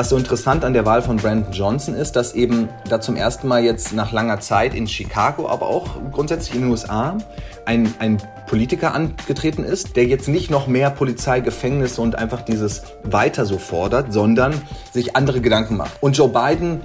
Was so interessant an der Wahl von Brandon Johnson ist, dass eben da zum ersten Mal jetzt nach langer Zeit in Chicago, aber auch grundsätzlich in den USA, ein, ein Politiker angetreten ist, der jetzt nicht noch mehr Polizei, Gefängnisse und einfach dieses weiter so fordert, sondern sich andere Gedanken macht. Und Joe Biden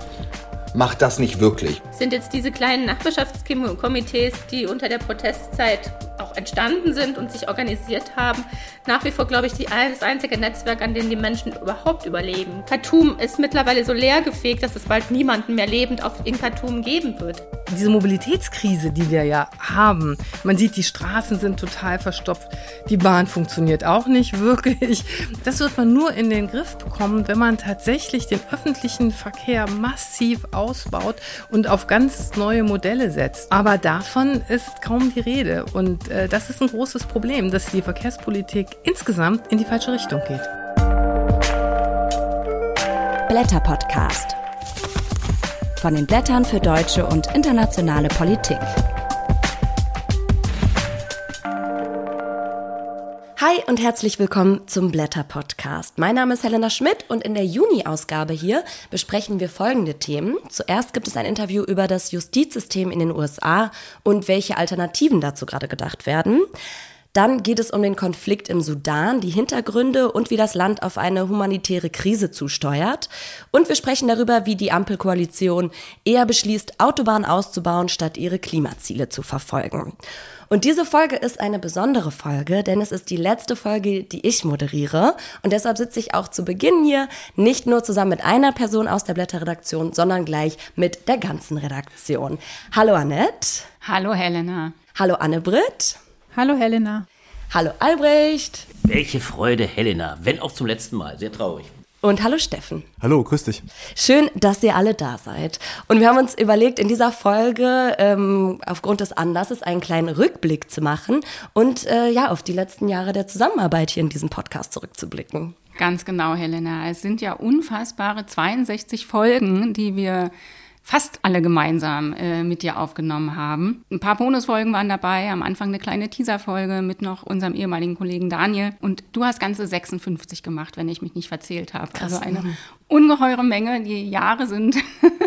macht das nicht wirklich. Sind jetzt diese kleinen Nachbarschaftskomitees, die unter der Protestzeit entstanden sind und sich organisiert haben, nach wie vor, glaube ich, die, das einzige Netzwerk, an dem die Menschen überhaupt überleben. Khartoum ist mittlerweile so leergefegt, dass es bald niemanden mehr lebend auf, in Khartoum geben wird. Diese Mobilitätskrise, die wir ja haben, man sieht, die Straßen sind total verstopft, die Bahn funktioniert auch nicht wirklich. Das wird man nur in den Griff bekommen, wenn man tatsächlich den öffentlichen Verkehr massiv ausbaut und auf ganz neue Modelle setzt. Aber davon ist kaum die Rede. Und äh, das ist ein großes Problem, dass die Verkehrspolitik insgesamt in die falsche Richtung geht. Blätter Podcast. Von den Blättern für deutsche und internationale Politik. Hi und herzlich willkommen zum Blätter Podcast. Mein Name ist Helena Schmidt und in der Juni-Ausgabe hier besprechen wir folgende Themen. Zuerst gibt es ein Interview über das Justizsystem in den USA und welche Alternativen dazu gerade gedacht werden. Dann geht es um den Konflikt im Sudan, die Hintergründe und wie das Land auf eine humanitäre Krise zusteuert. Und wir sprechen darüber, wie die Ampelkoalition eher beschließt, Autobahnen auszubauen, statt ihre Klimaziele zu verfolgen. Und diese Folge ist eine besondere Folge, denn es ist die letzte Folge, die ich moderiere. Und deshalb sitze ich auch zu Beginn hier nicht nur zusammen mit einer Person aus der Blätterredaktion, sondern gleich mit der ganzen Redaktion. Hallo Annette. Hallo Helena. Hallo Anne-Britt. Hallo Helena. Hallo Albrecht. Welche Freude, Helena, wenn auch zum letzten Mal. Sehr traurig. Und hallo Steffen. Hallo, grüß dich. Schön, dass ihr alle da seid. Und wir haben uns überlegt, in dieser Folge ähm, aufgrund des Anlasses einen kleinen Rückblick zu machen und äh, ja, auf die letzten Jahre der Zusammenarbeit hier in diesem Podcast zurückzublicken. Ganz genau, Helena. Es sind ja unfassbare 62 Folgen, die wir fast alle gemeinsam äh, mit dir aufgenommen haben. Ein paar Bonusfolgen waren dabei, am Anfang eine kleine Teaserfolge mit noch unserem ehemaligen Kollegen Daniel. Und du hast ganze 56 gemacht, wenn ich mich nicht verzählt habe. Krass. Also eine ungeheure Menge. Die Jahre sind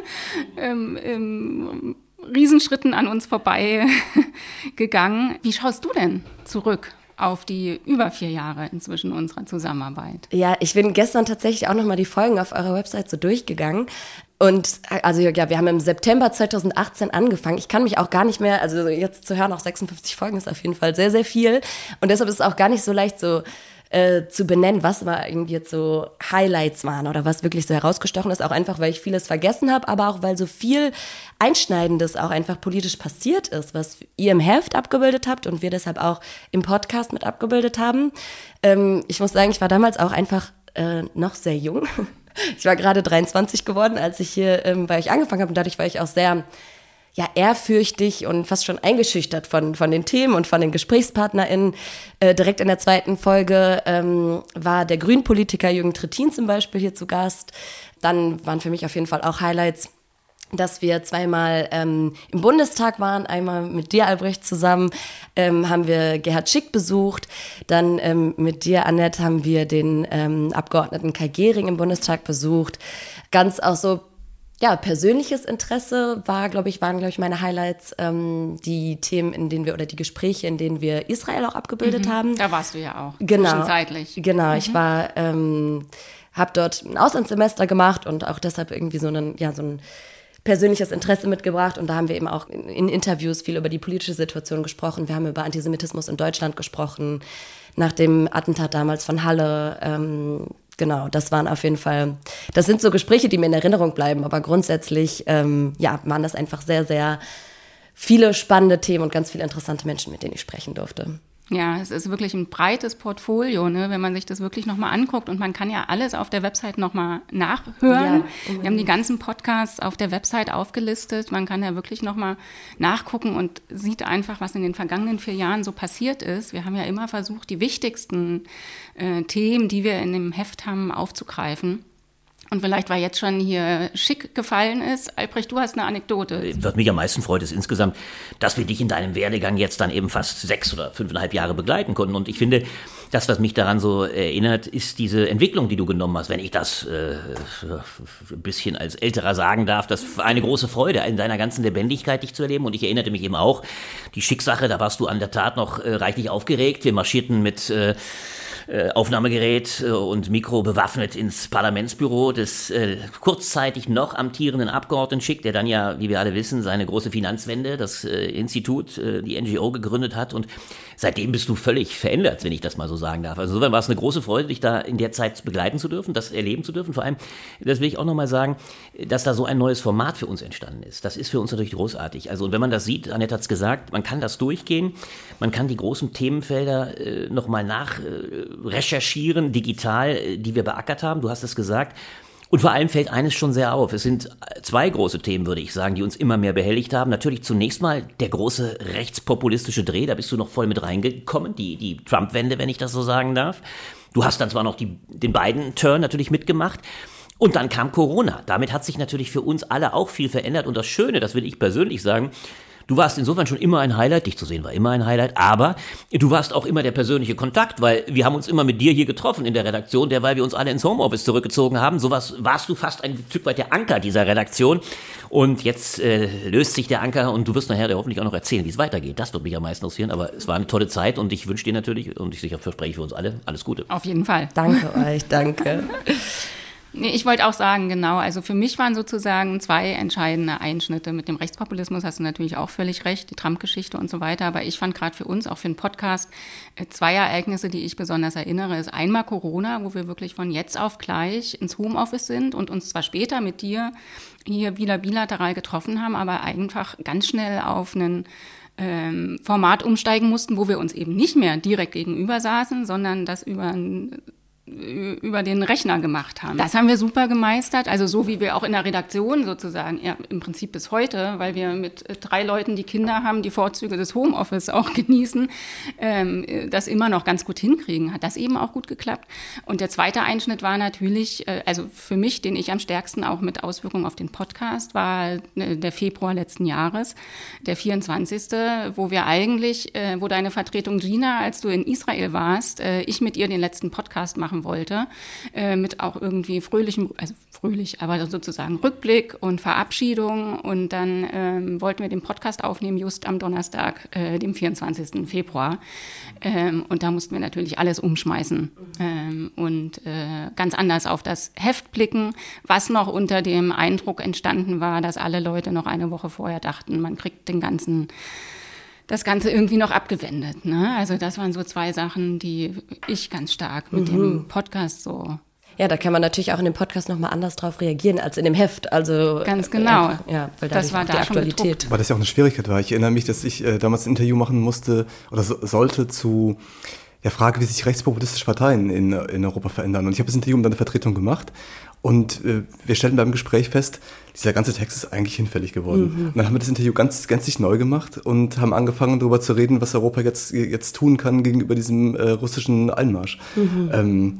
ähm, ähm, Riesenschritten an uns vorbei gegangen. Wie schaust du denn zurück auf die über vier Jahre inzwischen unserer Zusammenarbeit. Ja, ich bin gestern tatsächlich auch nochmal die Folgen auf eurer Website so durchgegangen. Und also ja, wir haben im September 2018 angefangen. Ich kann mich auch gar nicht mehr, also jetzt zu hören, auch 56 Folgen ist auf jeden Fall sehr, sehr viel. Und deshalb ist es auch gar nicht so leicht so äh, zu benennen, was mal irgendwie jetzt so Highlights waren oder was wirklich so herausgestochen ist. Auch einfach, weil ich vieles vergessen habe, aber auch weil so viel Einschneidendes auch einfach politisch passiert ist, was ihr im Heft abgebildet habt und wir deshalb auch im Podcast mit abgebildet haben. Ähm, ich muss sagen, ich war damals auch einfach äh, noch sehr jung. Ich war gerade 23 geworden, als ich hier ähm, bei euch angefangen habe und dadurch war ich auch sehr ja, ehrfürchtig und fast schon eingeschüchtert von, von den Themen und von den GesprächspartnerInnen. Äh, direkt in der zweiten Folge ähm, war der Grünpolitiker Jürgen Trittin zum Beispiel hier zu Gast. Dann waren für mich auf jeden Fall auch Highlights dass wir zweimal ähm, im Bundestag waren, einmal mit dir, Albrecht, zusammen, ähm, haben wir Gerhard Schick besucht, dann ähm, mit dir, Annette, haben wir den ähm, Abgeordneten Kai Gehring im Bundestag besucht. Ganz auch so, ja, persönliches Interesse war, glaube ich, waren, glaube ich, meine Highlights, ähm, die Themen, in denen wir, oder die Gespräche, in denen wir Israel auch abgebildet Mhm. haben. Da warst du ja auch. Genau. Zwischenzeitlich. Genau, ich war, ähm, habe dort ein Auslandssemester gemacht und auch deshalb irgendwie so einen, ja, so ein persönliches Interesse mitgebracht und da haben wir eben auch in, in Interviews viel über die politische Situation gesprochen. Wir haben über Antisemitismus in Deutschland gesprochen, nach dem Attentat damals von Halle. Ähm, genau, das waren auf jeden Fall, das sind so Gespräche, die mir in Erinnerung bleiben, aber grundsätzlich, ähm, ja, waren das einfach sehr, sehr viele spannende Themen und ganz viele interessante Menschen, mit denen ich sprechen durfte. Ja, es ist wirklich ein breites Portfolio, ne, wenn man sich das wirklich nochmal anguckt. Und man kann ja alles auf der Website nochmal nachhören. Ja, Wir haben die ganzen Podcasts auf der Website aufgelistet. Man kann ja wirklich nochmal nachgucken und sieht einfach, was in den vergangenen vier Jahren so passiert ist. Wir haben ja immer versucht, die wichtigsten äh, Themen, die wir in dem Heft haben, aufzugreifen. Und vielleicht, weil jetzt schon hier schick gefallen ist. Albrecht, du hast eine Anekdote. Was mich am meisten freut, ist insgesamt, dass wir dich in deinem Werdegang jetzt dann eben fast sechs oder fünfeinhalb Jahre begleiten konnten. Und ich finde, das, was mich daran so erinnert, ist diese Entwicklung, die du genommen hast. Wenn ich das äh, ein bisschen als Älterer sagen darf, das war eine große Freude, in deiner ganzen Lebendigkeit dich zu erleben. Und ich erinnerte mich eben auch, die Schicksache, da warst du an der Tat noch äh, reichlich aufgeregt. Wir marschierten mit äh, äh, Aufnahmegerät äh, und Mikro bewaffnet ins Parlamentsbüro des äh, kurzzeitig noch amtierenden Abgeordneten schickt, der dann ja, wie wir alle wissen, seine große Finanzwende, das äh, Institut, äh, die NGO gegründet hat. Und seitdem bist du völlig verändert, wenn ich das mal so sagen darf. Also insofern war es eine große Freude, dich da in der Zeit begleiten zu dürfen, das erleben zu dürfen. Vor allem, das will ich auch nochmal sagen, dass da so ein neues Format für uns entstanden ist. Das ist für uns natürlich großartig. Also und wenn man das sieht, Annette hat es gesagt, man kann das durchgehen, man kann die großen Themenfelder äh, nochmal nach äh, digital, äh, die wir beackert haben. Du hast es gesagt. Und vor allem fällt eines schon sehr auf. Es sind zwei große Themen, würde ich sagen, die uns immer mehr behelligt haben. Natürlich zunächst mal der große rechtspopulistische Dreh, da bist du noch voll mit reingekommen, die, die Trump-Wende, wenn ich das so sagen darf. Du hast dann zwar noch die, den beiden Turn natürlich mitgemacht. Und dann kam Corona. Damit hat sich natürlich für uns alle auch viel verändert. Und das Schöne, das will ich persönlich sagen, Du warst insofern schon immer ein Highlight, dich zu sehen war immer ein Highlight, aber du warst auch immer der persönliche Kontakt, weil wir haben uns immer mit dir hier getroffen in der Redaktion, derweil wir uns alle ins Homeoffice zurückgezogen haben. Sowas warst du fast ein Stück weit der Anker dieser Redaktion. Und jetzt äh, löst sich der Anker und du wirst nachher hoffentlich auch noch erzählen, wie es weitergeht. Das wird mich am meisten interessieren, aber es war eine tolle Zeit und ich wünsche dir natürlich und ich sicher verspreche für uns alle alles Gute. Auf jeden Fall. Danke euch, danke. Nee, ich wollte auch sagen, genau. Also für mich waren sozusagen zwei entscheidende Einschnitte. Mit dem Rechtspopulismus hast du natürlich auch völlig recht, die Trump-Geschichte und so weiter. Aber ich fand gerade für uns, auch für den Podcast, äh, zwei Ereignisse, die ich besonders erinnere, ist einmal Corona, wo wir wirklich von jetzt auf gleich ins Homeoffice sind und uns zwar später mit dir hier wieder bilateral getroffen haben, aber einfach ganz schnell auf einen ähm, Format umsteigen mussten, wo wir uns eben nicht mehr direkt gegenüber saßen, sondern das über ein über den Rechner gemacht haben. Das haben wir super gemeistert, also so wie wir auch in der Redaktion sozusagen, ja, im Prinzip bis heute, weil wir mit äh, drei Leuten, die Kinder haben, die Vorzüge des Homeoffice auch genießen, ähm, das immer noch ganz gut hinkriegen. Hat das eben auch gut geklappt. Und der zweite Einschnitt war natürlich, äh, also für mich, den ich am stärksten auch mit Auswirkungen auf den Podcast, war äh, der Februar letzten Jahres, der 24., wo wir eigentlich, äh, wo deine Vertretung Gina, als du in Israel warst, äh, ich mit ihr den letzten Podcast machen machen wollte, äh, mit auch irgendwie fröhlichem, also fröhlich, aber sozusagen Rückblick und Verabschiedung. Und dann ähm, wollten wir den Podcast aufnehmen, just am Donnerstag, äh, dem 24. Februar. Ähm, und da mussten wir natürlich alles umschmeißen ähm, und äh, ganz anders auf das Heft blicken, was noch unter dem Eindruck entstanden war, dass alle Leute noch eine Woche vorher dachten, man kriegt den ganzen das Ganze irgendwie noch abgewendet. Ne? Also das waren so zwei Sachen, die ich ganz stark mit mhm. dem Podcast so ja, da kann man natürlich auch in dem Podcast nochmal anders drauf reagieren als in dem Heft. Also ganz genau. Äh, ja, weil das war da die Aktualität. Weil das ja auch eine Schwierigkeit war. Ich erinnere mich, dass ich äh, damals ein Interview machen musste oder so, sollte zu der Frage, wie sich rechtspopulistische Parteien in, in Europa verändern. Und ich habe das Interview mit einer Vertretung gemacht und äh, wir stellten beim Gespräch fest, dieser ganze Text ist eigentlich hinfällig geworden. Mhm. Und dann haben wir das Interview ganz gänzlich neu gemacht und haben angefangen darüber zu reden, was Europa jetzt, jetzt tun kann gegenüber diesem äh, russischen Einmarsch. Mhm. Ähm,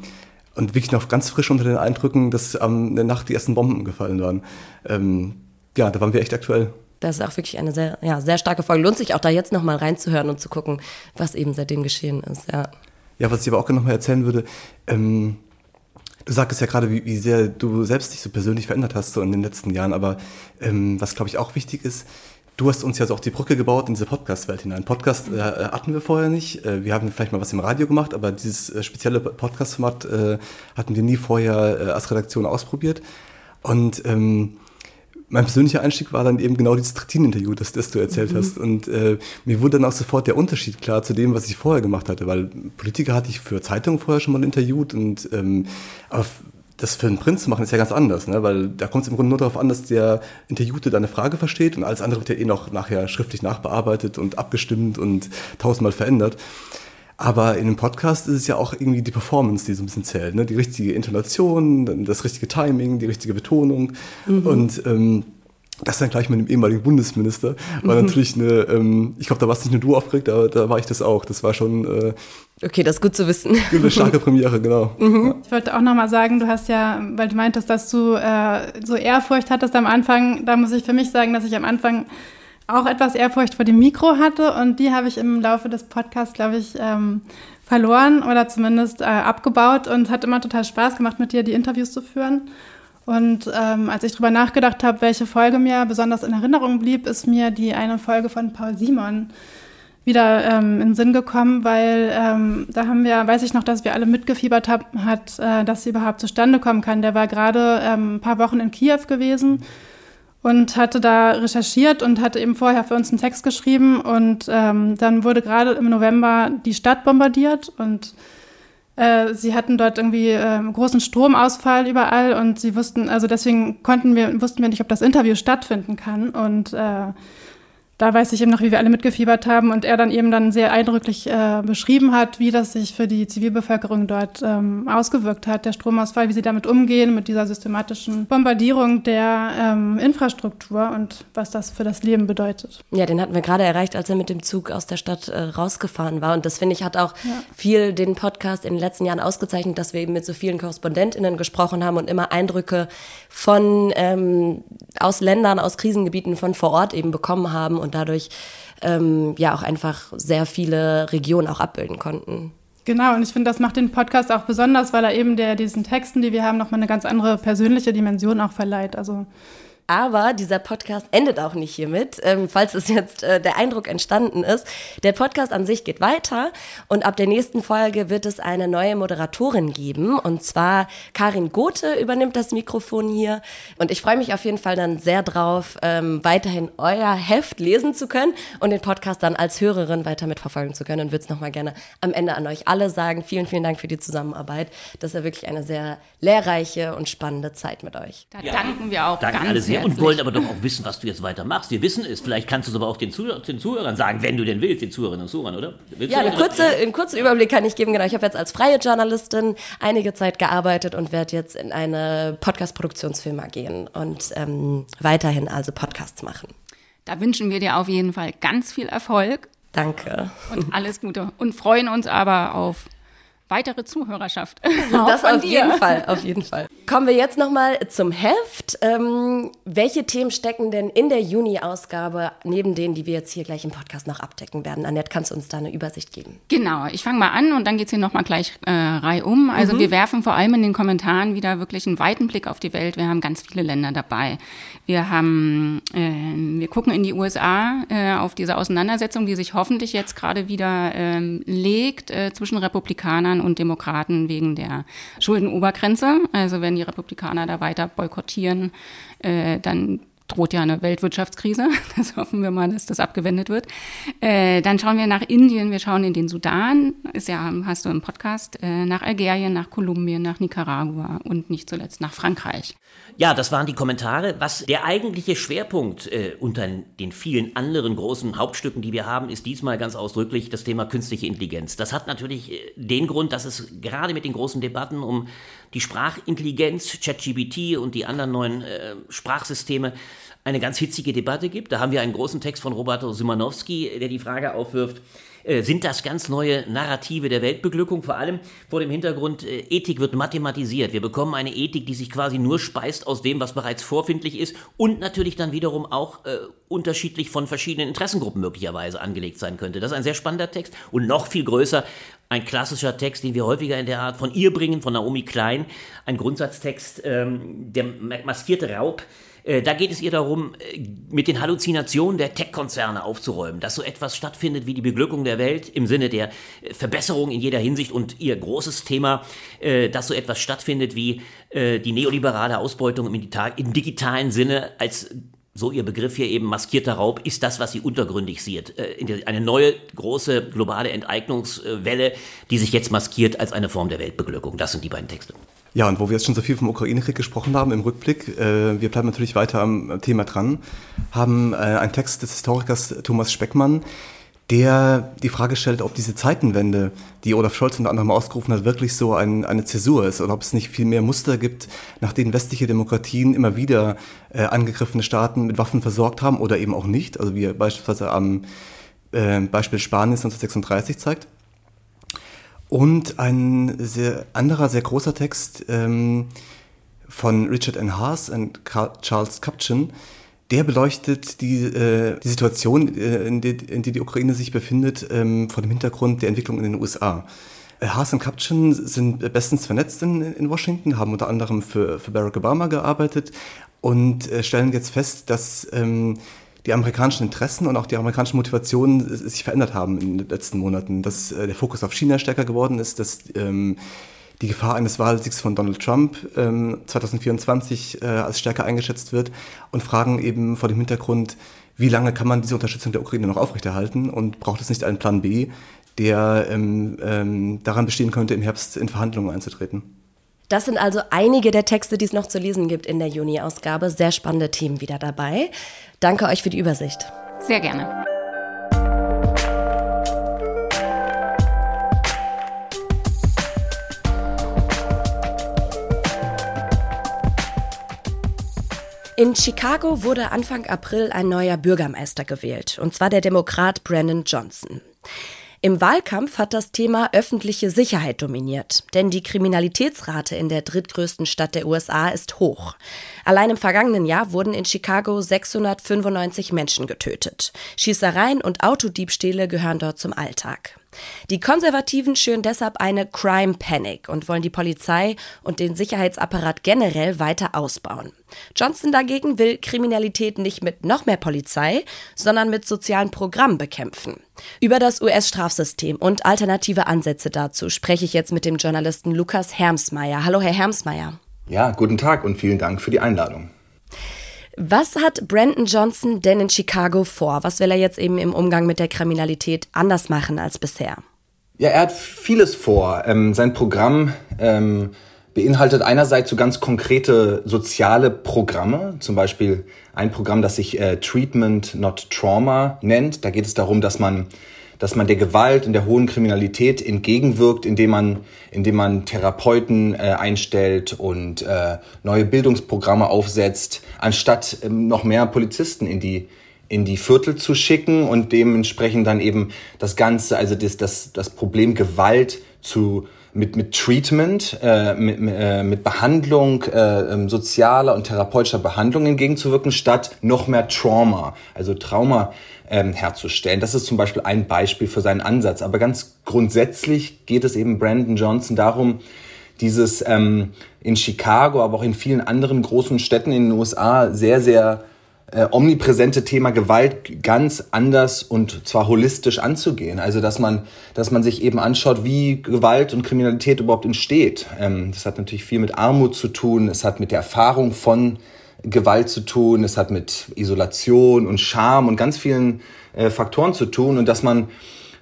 und wirklich noch ganz frisch unter den Eindrücken, dass am der Nacht die ersten Bomben gefallen waren. Ähm, ja, da waren wir echt aktuell. Das ist auch wirklich eine sehr, ja, sehr starke Folge. Lohnt sich auch da jetzt nochmal reinzuhören und zu gucken, was eben seitdem geschehen ist. Ja, ja was ich aber auch gerne nochmal erzählen würde, ähm, Du sagtest ja gerade, wie, wie sehr du selbst dich so persönlich verändert hast so in den letzten Jahren, aber ähm, was glaube ich auch wichtig ist, du hast uns ja so auch die Brücke gebaut in diese Podcast-Welt hinein. Podcast äh, hatten wir vorher nicht. Äh, wir haben vielleicht mal was im Radio gemacht, aber dieses äh, spezielle Podcast-Format äh, hatten wir nie vorher äh, als Redaktion ausprobiert. Und ähm, mein persönlicher Einstieg war dann eben genau dieses Trittin-Interview, das, das du erzählt mhm. hast. Und äh, mir wurde dann auch sofort der Unterschied klar zu dem, was ich vorher gemacht hatte, weil Politiker hatte ich für Zeitungen vorher schon mal interviewt und ähm, aber das für einen Prinz zu machen ist ja ganz anders, ne? weil da kommt es im Grunde nur darauf an, dass der Interviewte deine Frage versteht und alles andere wird ja eh noch nachher schriftlich nachbearbeitet und abgestimmt und tausendmal verändert. Aber in einem Podcast ist es ja auch irgendwie die Performance, die so ein bisschen zählt. Ne? Die richtige Intonation, das richtige Timing, die richtige Betonung. Mhm. Und ähm, das dann gleich mit dem ehemaligen Bundesminister war mhm. natürlich eine, ähm, ich glaube, da warst nicht nur du aufgeregt, da, da war ich das auch. Das war schon. Äh, okay, das ist gut zu wissen. Eine starke Premiere, genau. Mhm. Ich wollte auch nochmal sagen, du hast ja, weil du meintest, dass du äh, so Ehrfurcht hattest am Anfang, da muss ich für mich sagen, dass ich am Anfang auch etwas Ehrfurcht vor dem Mikro hatte und die habe ich im Laufe des Podcasts, glaube ich, ähm, verloren oder zumindest äh, abgebaut und hat immer total Spaß gemacht, mit dir die Interviews zu führen. Und ähm, als ich darüber nachgedacht habe, welche Folge mir besonders in Erinnerung blieb, ist mir die eine Folge von Paul Simon wieder ähm, in den Sinn gekommen, weil ähm, da haben wir, weiß ich noch, dass wir alle mitgefiebert haben, hat, äh, dass sie überhaupt zustande kommen kann. Der war gerade ähm, ein paar Wochen in Kiew gewesen und hatte da recherchiert und hatte eben vorher für uns einen Text geschrieben und ähm, dann wurde gerade im November die Stadt bombardiert und äh, sie hatten dort irgendwie äh, großen Stromausfall überall und sie wussten, also deswegen konnten wir, wussten wir nicht, ob das Interview stattfinden kann und äh, da weiß ich eben noch, wie wir alle mitgefiebert haben und er dann eben dann sehr eindrücklich äh, beschrieben hat, wie das sich für die Zivilbevölkerung dort ähm, ausgewirkt hat, der Stromausfall, wie sie damit umgehen, mit dieser systematischen Bombardierung der ähm, Infrastruktur und was das für das Leben bedeutet. Ja, den hatten wir gerade erreicht, als er mit dem Zug aus der Stadt äh, rausgefahren war und das finde ich hat auch ja. viel den Podcast in den letzten Jahren ausgezeichnet, dass wir eben mit so vielen KorrespondentInnen gesprochen haben und immer Eindrücke von ähm, aus Ländern, aus Krisengebieten von vor Ort eben bekommen haben und dadurch ähm, ja auch einfach sehr viele Regionen auch abbilden konnten. Genau, und ich finde, das macht den Podcast auch besonders, weil er eben der, diesen Texten, die wir haben, nochmal eine ganz andere persönliche Dimension auch verleiht. Also aber dieser Podcast endet auch nicht hiermit, ähm, falls es jetzt äh, der Eindruck entstanden ist. Der Podcast an sich geht weiter und ab der nächsten Folge wird es eine neue Moderatorin geben. Und zwar Karin Gothe übernimmt das Mikrofon hier. Und ich freue mich auf jeden Fall dann sehr drauf, ähm, weiterhin euer Heft lesen zu können und den Podcast dann als Hörerin weiter mitverfolgen zu können. Und würde es nochmal gerne am Ende an euch alle sagen. Vielen, vielen Dank für die Zusammenarbeit. Das war wirklich eine sehr lehrreiche und spannende Zeit mit euch. Da ja. danken wir auch Danke ganz sehr und wollen aber doch auch wissen, was du jetzt weitermachst. Wir wissen es. Vielleicht kannst du es aber auch den, Zuh den Zuhörern sagen, wenn du denn willst, den Zuhörerinnen und Zuhörern, oder? Willst ja, eine kurze, einen kurzen Überblick kann ich geben. Genau, ich habe jetzt als freie Journalistin einige Zeit gearbeitet und werde jetzt in eine Podcast-Produktionsfirma gehen und ähm, weiterhin also Podcasts machen. Da wünschen wir dir auf jeden Fall ganz viel Erfolg. Danke. Und alles Gute. Und freuen uns aber auf weitere Zuhörerschaft. Das auf dir. jeden Fall, auf jeden Fall. Kommen wir jetzt nochmal zum Heft. Ähm, welche Themen stecken denn in der Juni-Ausgabe, neben denen, die wir jetzt hier gleich im Podcast noch abdecken werden? Annette, kannst du uns da eine Übersicht geben? Genau, ich fange mal an und dann geht es hier nochmal gleich äh, reihum. Also mhm. wir werfen vor allem in den Kommentaren wieder wirklich einen weiten Blick auf die Welt. Wir haben ganz viele Länder dabei. Wir haben, äh, wir gucken in die USA äh, auf diese Auseinandersetzung, die sich hoffentlich jetzt gerade wieder ähm, legt äh, zwischen Republikanern und Demokraten wegen der Schuldenobergrenze. Also wenn die Republikaner da weiter boykottieren, äh, dann droht ja eine Weltwirtschaftskrise. Das hoffen wir mal, dass das abgewendet wird. Äh, dann schauen wir nach Indien, wir schauen in den Sudan, ist ja, hast du im Podcast, äh, nach Algerien, nach Kolumbien, nach Nicaragua und nicht zuletzt nach Frankreich. Ja, das waren die Kommentare. Was der eigentliche Schwerpunkt äh, unter den vielen anderen großen Hauptstücken, die wir haben, ist diesmal ganz ausdrücklich das Thema künstliche Intelligenz. Das hat natürlich äh, den Grund, dass es gerade mit den großen Debatten um die Sprachintelligenz, ChatGPT und die anderen neuen äh, Sprachsysteme eine ganz hitzige Debatte gibt. Da haben wir einen großen Text von Roberto Simanowski, der die Frage aufwirft, äh, sind das ganz neue Narrative der Weltbeglückung, vor allem vor dem Hintergrund, äh, Ethik wird mathematisiert. Wir bekommen eine Ethik, die sich quasi nur speist aus dem, was bereits vorfindlich ist und natürlich dann wiederum auch äh, unterschiedlich von verschiedenen Interessengruppen möglicherweise angelegt sein könnte. Das ist ein sehr spannender Text und noch viel größer ein klassischer Text, den wir häufiger in der Art von ihr bringen, von Naomi Klein, ein Grundsatztext, ähm, der maskierte Raub, da geht es ihr darum, äh, mit den Halluzinationen der Tech-Konzerne aufzuräumen, dass so etwas stattfindet wie die Beglückung der Welt im Sinne der äh, Verbesserung in jeder Hinsicht und ihr großes Thema, dass so etwas stattfindet wie die neoliberale Ausbeutung im, digitalen Sinne als so ihr Begriff hier eben maskierter Raub, ist das, was sie untergründig sieht. Eine neue große globale Enteignungswelle, die sich jetzt maskiert als eine Form der Weltbeglückung. Das sind die beiden Texte. Ja, und wo wir jetzt schon so viel vom Ukraine-Krieg gesprochen haben im Rückblick, äh, wir bleiben natürlich weiter am Thema dran, haben äh, einen Text des Historikers Thomas Speckmann, der die Frage stellt, ob diese Zeitenwende, die Olaf Scholz unter anderem ausgerufen hat, wirklich so ein, eine Zäsur ist oder ob es nicht viel mehr Muster gibt, nach denen westliche Demokratien immer wieder äh, angegriffene Staaten mit Waffen versorgt haben oder eben auch nicht, also wie beispielsweise am äh, Beispiel Spaniens 1936 zeigt. Und ein sehr anderer, sehr großer Text ähm, von Richard N. Haas und Charles Kupchan, der beleuchtet die, äh, die Situation, äh, in, die, in die die Ukraine sich befindet, ähm, vor dem Hintergrund der Entwicklung in den USA. Haas und Kapchen sind bestens vernetzt in, in Washington, haben unter anderem für, für Barack Obama gearbeitet und äh, stellen jetzt fest, dass ähm, die amerikanischen Interessen und auch die amerikanischen Motivationen sich verändert haben in den letzten Monaten, dass äh, der Fokus auf China stärker geworden ist, dass ähm, die Gefahr eines Wahlsiegs von Donald Trump ähm, 2024 äh, als stärker eingeschätzt wird und fragen eben vor dem Hintergrund, wie lange kann man diese Unterstützung der Ukraine noch aufrechterhalten und braucht es nicht einen Plan B, der ähm, ähm, daran bestehen könnte, im Herbst in Verhandlungen einzutreten? Das sind also einige der Texte, die es noch zu lesen gibt in der Juni-Ausgabe. Sehr spannende Themen wieder dabei. Danke euch für die Übersicht. Sehr gerne. In Chicago wurde Anfang April ein neuer Bürgermeister gewählt, und zwar der Demokrat Brandon Johnson. Im Wahlkampf hat das Thema öffentliche Sicherheit dominiert, denn die Kriminalitätsrate in der drittgrößten Stadt der USA ist hoch. Allein im vergangenen Jahr wurden in Chicago 695 Menschen getötet. Schießereien und Autodiebstähle gehören dort zum Alltag. Die Konservativen schüren deshalb eine Crime Panic und wollen die Polizei und den Sicherheitsapparat generell weiter ausbauen. Johnson dagegen will Kriminalität nicht mit noch mehr Polizei, sondern mit sozialen Programmen bekämpfen. Über das US-Strafsystem und alternative Ansätze dazu spreche ich jetzt mit dem Journalisten Lukas Hermsmeier. Hallo, Herr Hermsmeier. Ja, guten Tag und vielen Dank für die Einladung. Was hat Brandon Johnson denn in Chicago vor? Was will er jetzt eben im Umgang mit der Kriminalität anders machen als bisher? Ja, er hat vieles vor. Ähm, sein Programm ähm, beinhaltet einerseits so ganz konkrete soziale Programme, zum Beispiel ein Programm, das sich äh, Treatment Not Trauma nennt. Da geht es darum, dass man dass man der Gewalt und der hohen Kriminalität entgegenwirkt, indem man, indem man Therapeuten äh, einstellt und äh, neue Bildungsprogramme aufsetzt, anstatt äh, noch mehr Polizisten in die in die Viertel zu schicken und dementsprechend dann eben das Ganze, also das, das, das Problem Gewalt zu mit, mit Treatment, äh, mit, äh, mit Behandlung, äh, ähm, sozialer und therapeutischer Behandlung entgegenzuwirken, statt noch mehr Trauma, also Trauma ähm, herzustellen. Das ist zum Beispiel ein Beispiel für seinen Ansatz. Aber ganz grundsätzlich geht es eben Brandon Johnson darum, dieses ähm, in Chicago, aber auch in vielen anderen großen Städten in den USA sehr, sehr äh, omnipräsente Thema Gewalt ganz anders und zwar holistisch anzugehen. Also dass man, dass man sich eben anschaut, wie Gewalt und Kriminalität überhaupt entsteht. Ähm, das hat natürlich viel mit Armut zu tun. Es hat mit der Erfahrung von Gewalt zu tun. Es hat mit Isolation und Scham und ganz vielen äh, Faktoren zu tun. Und dass man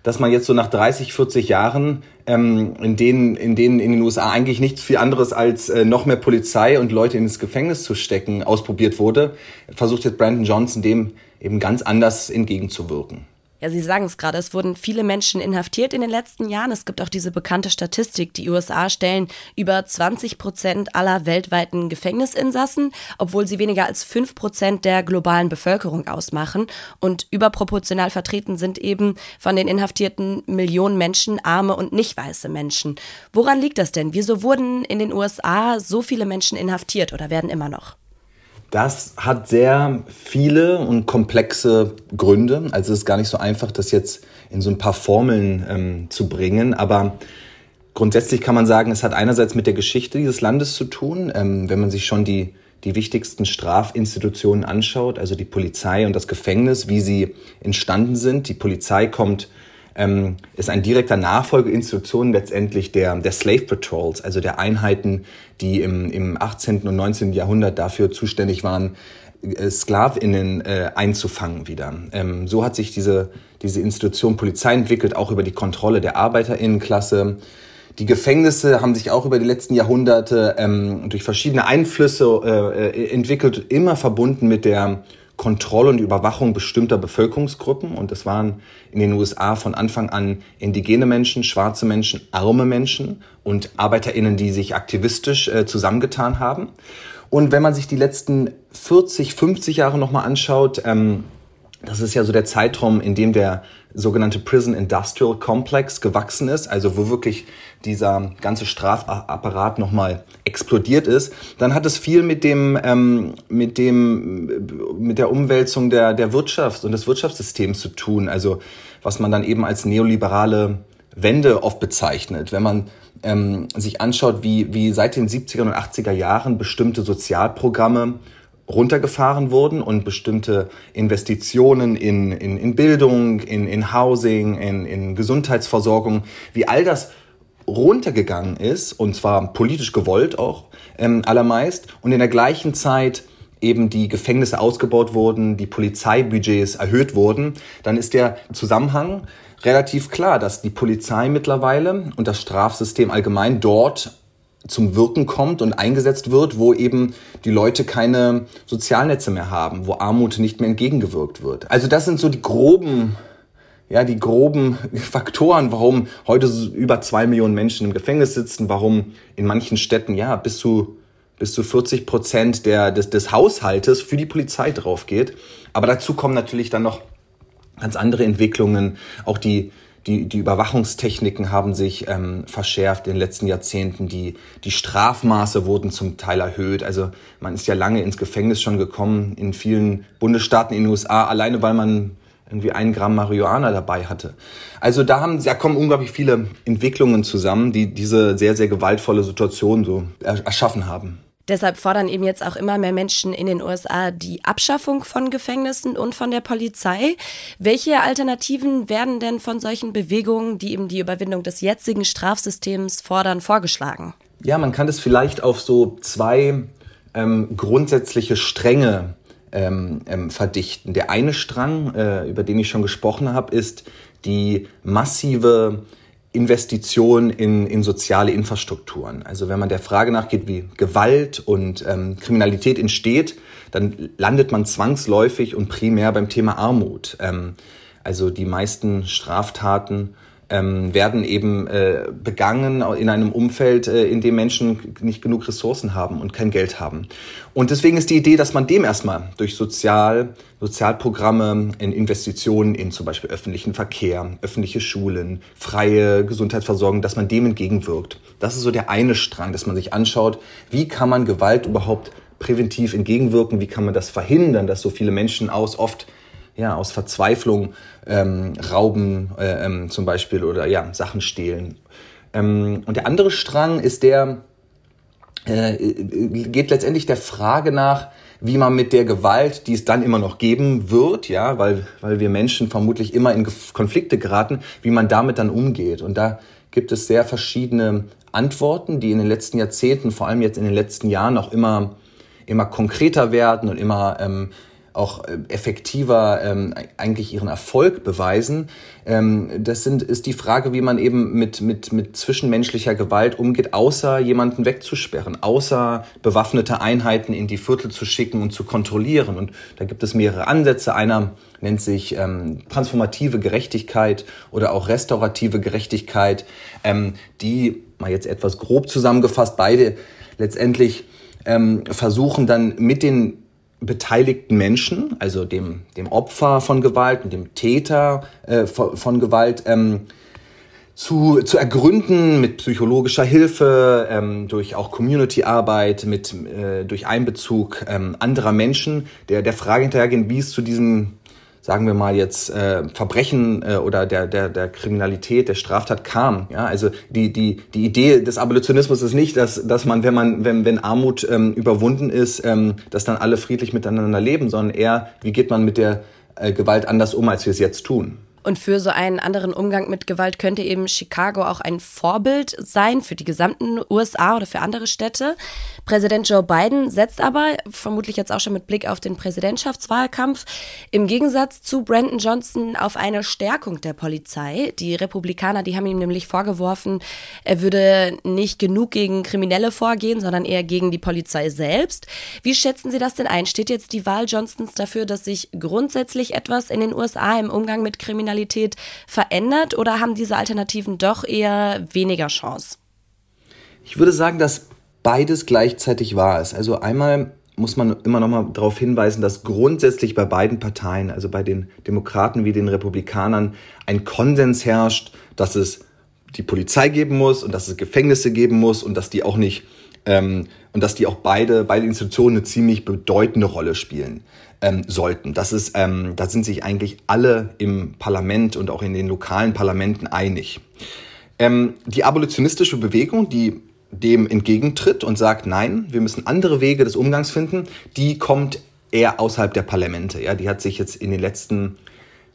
dass man jetzt so nach 30, 40 Jahren, ähm, in, denen, in denen in den USA eigentlich nichts viel anderes als äh, noch mehr Polizei und Leute ins Gefängnis zu stecken ausprobiert wurde, versucht jetzt Brandon Johnson dem eben ganz anders entgegenzuwirken. Ja, Sie sagen es gerade, es wurden viele Menschen inhaftiert in den letzten Jahren. Es gibt auch diese bekannte Statistik, die USA stellen über 20 Prozent aller weltweiten Gefängnisinsassen, obwohl sie weniger als 5 Prozent der globalen Bevölkerung ausmachen. Und überproportional vertreten sind eben von den Inhaftierten Millionen Menschen, arme und nicht weiße Menschen. Woran liegt das denn? Wieso wurden in den USA so viele Menschen inhaftiert oder werden immer noch? Das hat sehr viele und komplexe Gründe. Also es ist gar nicht so einfach, das jetzt in so ein paar Formeln ähm, zu bringen. Aber grundsätzlich kann man sagen, es hat einerseits mit der Geschichte dieses Landes zu tun. Ähm, wenn man sich schon die, die wichtigsten Strafinstitutionen anschaut, also die Polizei und das Gefängnis, wie sie entstanden sind. Die Polizei kommt ähm, ist ein direkter Nachfolgeinstitution letztendlich der, der Slave Patrols, also der Einheiten, die im, im 18. und 19. Jahrhundert dafür zuständig waren, äh, SklavInnen äh, einzufangen wieder. Ähm, so hat sich diese, diese Institution Polizei entwickelt, auch über die Kontrolle der ArbeiterInnenklasse. Die Gefängnisse haben sich auch über die letzten Jahrhunderte ähm, durch verschiedene Einflüsse äh, äh entwickelt, immer verbunden mit der Kontrolle und Überwachung bestimmter Bevölkerungsgruppen. Und das waren in den USA von Anfang an indigene Menschen, schwarze Menschen, arme Menschen und ArbeiterInnen, die sich aktivistisch äh, zusammengetan haben. Und wenn man sich die letzten 40, 50 Jahre nochmal anschaut, ähm, das ist ja so der Zeitraum, in dem der sogenannte Prison Industrial Complex gewachsen ist, also wo wirklich dieser ganze Strafapparat nochmal explodiert ist, dann hat es viel mit dem, ähm, mit dem, mit der Umwälzung der, der Wirtschaft und des Wirtschaftssystems zu tun. Also was man dann eben als neoliberale Wende oft bezeichnet, wenn man ähm, sich anschaut, wie, wie seit den 70er und 80er Jahren bestimmte Sozialprogramme runtergefahren wurden und bestimmte Investitionen in, in, in Bildung, in, in Housing, in, in Gesundheitsversorgung, wie all das runtergegangen ist, und zwar politisch gewollt auch ähm, allermeist, und in der gleichen Zeit eben die Gefängnisse ausgebaut wurden, die Polizeibudgets erhöht wurden, dann ist der Zusammenhang relativ klar, dass die Polizei mittlerweile und das Strafsystem allgemein dort zum Wirken kommt und eingesetzt wird, wo eben die Leute keine Sozialnetze mehr haben, wo Armut nicht mehr entgegengewirkt wird. Also das sind so die groben, ja, die groben Faktoren, warum heute über zwei Millionen Menschen im Gefängnis sitzen, warum in manchen Städten, ja, bis zu, bis zu 40 Prozent der, des, des Haushaltes für die Polizei drauf geht. Aber dazu kommen natürlich dann noch ganz andere Entwicklungen, auch die, die, die Überwachungstechniken haben sich ähm, verschärft in den letzten Jahrzehnten. Die, die Strafmaße wurden zum Teil erhöht. Also man ist ja lange ins Gefängnis schon gekommen in vielen Bundesstaaten in den USA, alleine weil man irgendwie ein Gramm Marihuana dabei hatte. Also da haben, da kommen unglaublich viele Entwicklungen zusammen, die diese sehr, sehr gewaltvolle Situation so erschaffen haben. Deshalb fordern eben jetzt auch immer mehr Menschen in den USA die Abschaffung von Gefängnissen und von der Polizei. Welche Alternativen werden denn von solchen Bewegungen, die eben die Überwindung des jetzigen Strafsystems fordern, vorgeschlagen? Ja, man kann das vielleicht auf so zwei ähm, grundsätzliche Stränge ähm, ähm, verdichten. Der eine Strang, äh, über den ich schon gesprochen habe, ist die massive Investition in, in soziale Infrastrukturen. Also wenn man der Frage nachgeht, wie Gewalt und ähm, Kriminalität entsteht, dann landet man zwangsläufig und primär beim Thema Armut. Ähm, also die meisten Straftaten ähm, werden eben äh, begangen in einem Umfeld, äh, in dem Menschen nicht genug Ressourcen haben und kein Geld haben. Und deswegen ist die Idee, dass man dem erstmal durch Sozial, Sozialprogramme in Investitionen in zum Beispiel öffentlichen Verkehr, öffentliche Schulen, freie Gesundheitsversorgung, dass man dem entgegenwirkt. Das ist so der eine Strang, dass man sich anschaut, wie kann man Gewalt überhaupt präventiv entgegenwirken, wie kann man das verhindern, dass so viele Menschen aus oft ja, aus Verzweiflung ähm, rauben äh, ähm, zum Beispiel oder ja, Sachen stehlen. Ähm, und der andere Strang ist der, äh, geht letztendlich der Frage nach, wie man mit der Gewalt, die es dann immer noch geben wird, ja, weil, weil wir Menschen vermutlich immer in Konflikte geraten, wie man damit dann umgeht. Und da gibt es sehr verschiedene Antworten, die in den letzten Jahrzehnten, vor allem jetzt in den letzten Jahren, auch immer, immer konkreter werden und immer ähm, auch äh, effektiver ähm, eigentlich ihren Erfolg beweisen. Ähm, das sind, ist die Frage, wie man eben mit, mit, mit zwischenmenschlicher Gewalt umgeht, außer jemanden wegzusperren, außer bewaffnete Einheiten in die Viertel zu schicken und zu kontrollieren. Und da gibt es mehrere Ansätze. Einer nennt sich ähm, transformative Gerechtigkeit oder auch restaurative Gerechtigkeit, ähm, die, mal jetzt etwas grob zusammengefasst, beide letztendlich ähm, versuchen dann mit den beteiligten Menschen, also dem, dem Opfer von Gewalt und dem Täter äh, von, von, Gewalt, ähm, zu, zu ergründen mit psychologischer Hilfe, ähm, durch auch Community-Arbeit, äh, durch Einbezug ähm, anderer Menschen, der der Frage hinterhergehen, wie es zu diesem sagen wir mal jetzt äh, Verbrechen äh, oder der, der, der Kriminalität, der Straftat kam. Ja, also die, die, die Idee des Abolitionismus ist nicht, dass, dass man, wenn man, wenn, wenn Armut ähm, überwunden ist, ähm, dass dann alle friedlich miteinander leben, sondern eher, wie geht man mit der äh, Gewalt anders um, als wir es jetzt tun. Und für so einen anderen Umgang mit Gewalt könnte eben Chicago auch ein Vorbild sein für die gesamten USA oder für andere Städte. Präsident Joe Biden setzt aber, vermutlich jetzt auch schon mit Blick auf den Präsidentschaftswahlkampf, im Gegensatz zu Brandon Johnson auf eine Stärkung der Polizei. Die Republikaner, die haben ihm nämlich vorgeworfen, er würde nicht genug gegen Kriminelle vorgehen, sondern eher gegen die Polizei selbst. Wie schätzen Sie das denn ein? Steht jetzt die Wahl Johnsons dafür, dass sich grundsätzlich etwas in den USA im Umgang mit Kriminalität verändert oder haben diese Alternativen doch eher weniger Chance? Ich würde sagen, dass beides gleichzeitig wahr ist. Also einmal muss man immer noch mal darauf hinweisen, dass grundsätzlich bei beiden Parteien, also bei den Demokraten wie den Republikanern, ein Konsens herrscht, dass es die Polizei geben muss und dass es Gefängnisse geben muss und dass die auch nicht ähm, und dass die auch beide beide Institutionen eine ziemlich bedeutende Rolle spielen ähm, sollten. Das ist, ähm, da sind sich eigentlich alle im Parlament und auch in den lokalen Parlamenten einig. Ähm, die abolitionistische Bewegung, die dem entgegentritt und sagt, nein, wir müssen andere Wege des Umgangs finden, die kommt eher außerhalb der Parlamente. Ja, die hat sich jetzt in den letzten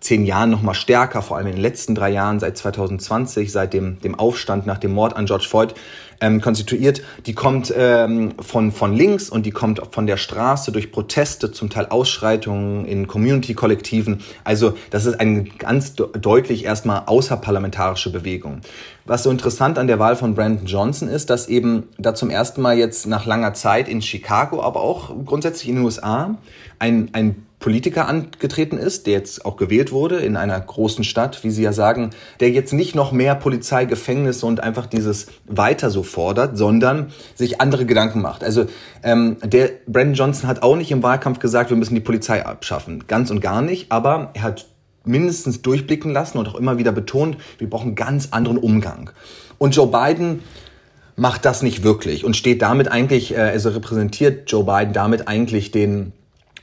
zehn Jahren noch mal stärker, vor allem in den letzten drei Jahren, seit 2020, seit dem, dem Aufstand nach dem Mord an George Floyd, ähm, konstituiert. Die kommt ähm, von, von links und die kommt von der Straße durch Proteste, zum Teil Ausschreitungen in Community-Kollektiven. Also das ist eine ganz deutlich erstmal außerparlamentarische Bewegung. Was so interessant an der Wahl von Brandon Johnson ist, dass eben da zum ersten Mal jetzt nach langer Zeit in Chicago, aber auch grundsätzlich in den USA ein, ein Politiker angetreten ist, der jetzt auch gewählt wurde in einer großen Stadt, wie Sie ja sagen, der jetzt nicht noch mehr Polizei, Gefängnisse und einfach dieses weiter so fordert, sondern sich andere Gedanken macht. Also ähm, der Brandon Johnson hat auch nicht im Wahlkampf gesagt, wir müssen die Polizei abschaffen, ganz und gar nicht, aber er hat mindestens durchblicken lassen und auch immer wieder betont, wir brauchen ganz anderen Umgang. Und Joe Biden macht das nicht wirklich und steht damit eigentlich, äh, also repräsentiert Joe Biden damit eigentlich den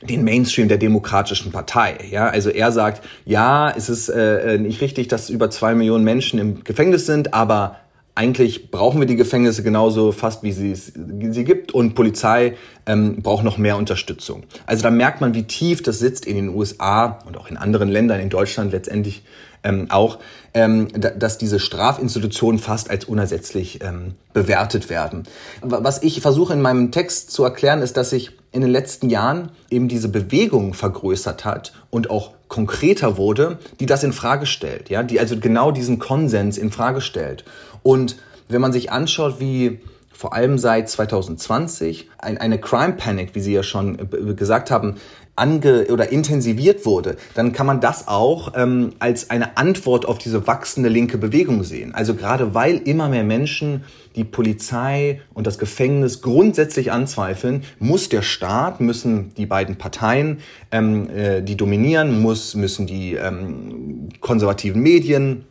den Mainstream der Demokratischen Partei. Ja, also er sagt, ja, es ist äh, äh, nicht richtig, dass über zwei Millionen Menschen im Gefängnis sind, aber eigentlich brauchen wir die Gefängnisse genauso fast, wie sie es sie gibt und Polizei ähm, braucht noch mehr Unterstützung. Also da merkt man, wie tief das sitzt in den USA und auch in anderen Ländern, in Deutschland letztendlich ähm, auch, ähm, dass diese Strafinstitutionen fast als unersetzlich ähm, bewertet werden. Was ich versuche in meinem Text zu erklären, ist, dass sich in den letzten Jahren eben diese Bewegung vergrößert hat und auch konkreter wurde, die das in Frage stellt, ja, die also genau diesen Konsens in Frage stellt. Und wenn man sich anschaut, wie vor allem seit 2020 eine Crime Panic, wie Sie ja schon äh, gesagt haben, ange oder intensiviert wurde, dann kann man das auch ähm, als eine Antwort auf diese wachsende linke Bewegung sehen. Also gerade weil immer mehr Menschen die Polizei und das Gefängnis grundsätzlich anzweifeln, muss der Staat, müssen die beiden Parteien, ähm, äh, die dominieren, muss, müssen die ähm, konservativen Medien,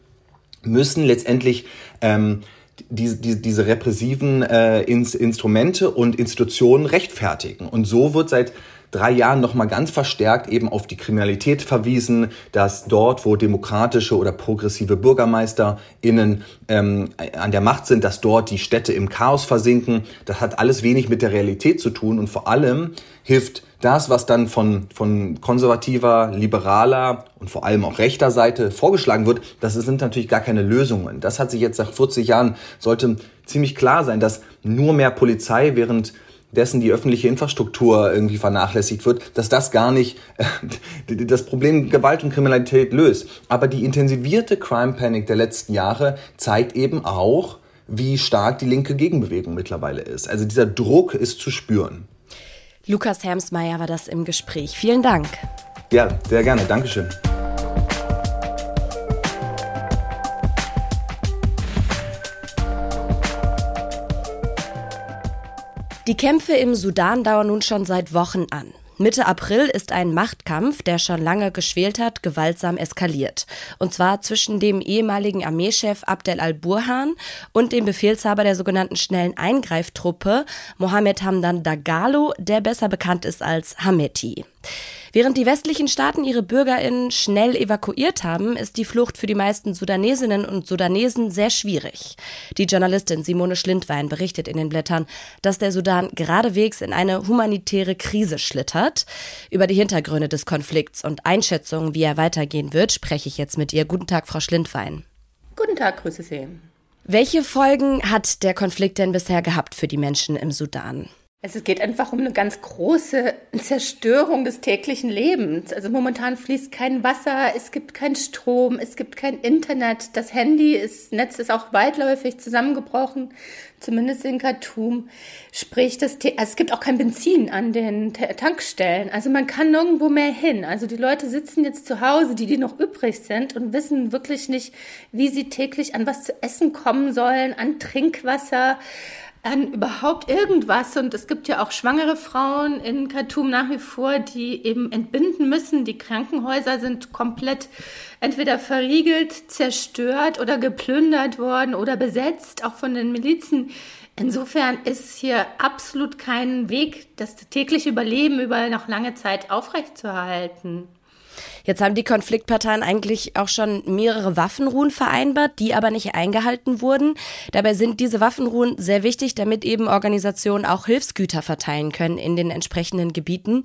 müssen letztendlich ähm, die, die, diese repressiven äh, Instrumente und Institutionen rechtfertigen. Und so wird seit drei Jahren nochmal ganz verstärkt eben auf die Kriminalität verwiesen, dass dort, wo demokratische oder progressive BürgermeisterInnen ähm, an der Macht sind, dass dort die Städte im Chaos versinken. Das hat alles wenig mit der Realität zu tun und vor allem hilft das, was dann von, von konservativer, liberaler und vor allem auch rechter Seite vorgeschlagen wird, das sind natürlich gar keine Lösungen. Das hat sich jetzt nach 40 Jahren, sollte ziemlich klar sein, dass nur mehr Polizei, während dessen die öffentliche Infrastruktur irgendwie vernachlässigt wird, dass das gar nicht äh, das Problem Gewalt und Kriminalität löst. Aber die intensivierte Crime Panic der letzten Jahre zeigt eben auch, wie stark die linke Gegenbewegung mittlerweile ist. Also dieser Druck ist zu spüren. Lukas Hermsmeier war das im Gespräch. Vielen Dank. Ja, sehr gerne. Dankeschön. Die Kämpfe im Sudan dauern nun schon seit Wochen an. Mitte April ist ein Machtkampf, der schon lange geschwelt hat, gewaltsam eskaliert. Und zwar zwischen dem ehemaligen Armeechef Abdel al-Burhan und dem Befehlshaber der sogenannten schnellen Eingreiftruppe, Mohammed Hamdan Dagalo, der besser bekannt ist als Hameti. Während die westlichen Staaten ihre BürgerInnen schnell evakuiert haben, ist die Flucht für die meisten Sudanesinnen und Sudanesen sehr schwierig. Die Journalistin Simone Schlindwein berichtet in den Blättern, dass der Sudan geradewegs in eine humanitäre Krise schlittert. Über die Hintergründe des Konflikts und Einschätzungen, wie er weitergehen wird, spreche ich jetzt mit ihr. Guten Tag, Frau Schlindwein. Guten Tag, grüße Sie. Welche Folgen hat der Konflikt denn bisher gehabt für die Menschen im Sudan? Es geht einfach um eine ganz große Zerstörung des täglichen Lebens. Also momentan fließt kein Wasser, es gibt keinen Strom, es gibt kein Internet. Das Handy, das Netz ist auch weitläufig zusammengebrochen, zumindest in Khartoum. Sprich, das, also es gibt auch kein Benzin an den Tankstellen. Also man kann nirgendwo mehr hin. Also die Leute sitzen jetzt zu Hause, die, die noch übrig sind und wissen wirklich nicht, wie sie täglich an was zu essen kommen sollen, an Trinkwasser an überhaupt irgendwas. Und es gibt ja auch schwangere Frauen in Khartoum nach wie vor, die eben entbinden müssen. Die Krankenhäuser sind komplett entweder verriegelt, zerstört oder geplündert worden oder besetzt, auch von den Milizen. Insofern ist hier absolut kein Weg, das tägliche Überleben über noch lange Zeit aufrechtzuerhalten. Jetzt haben die Konfliktparteien eigentlich auch schon mehrere Waffenruhen vereinbart, die aber nicht eingehalten wurden. Dabei sind diese Waffenruhen sehr wichtig, damit eben Organisationen auch Hilfsgüter verteilen können in den entsprechenden Gebieten.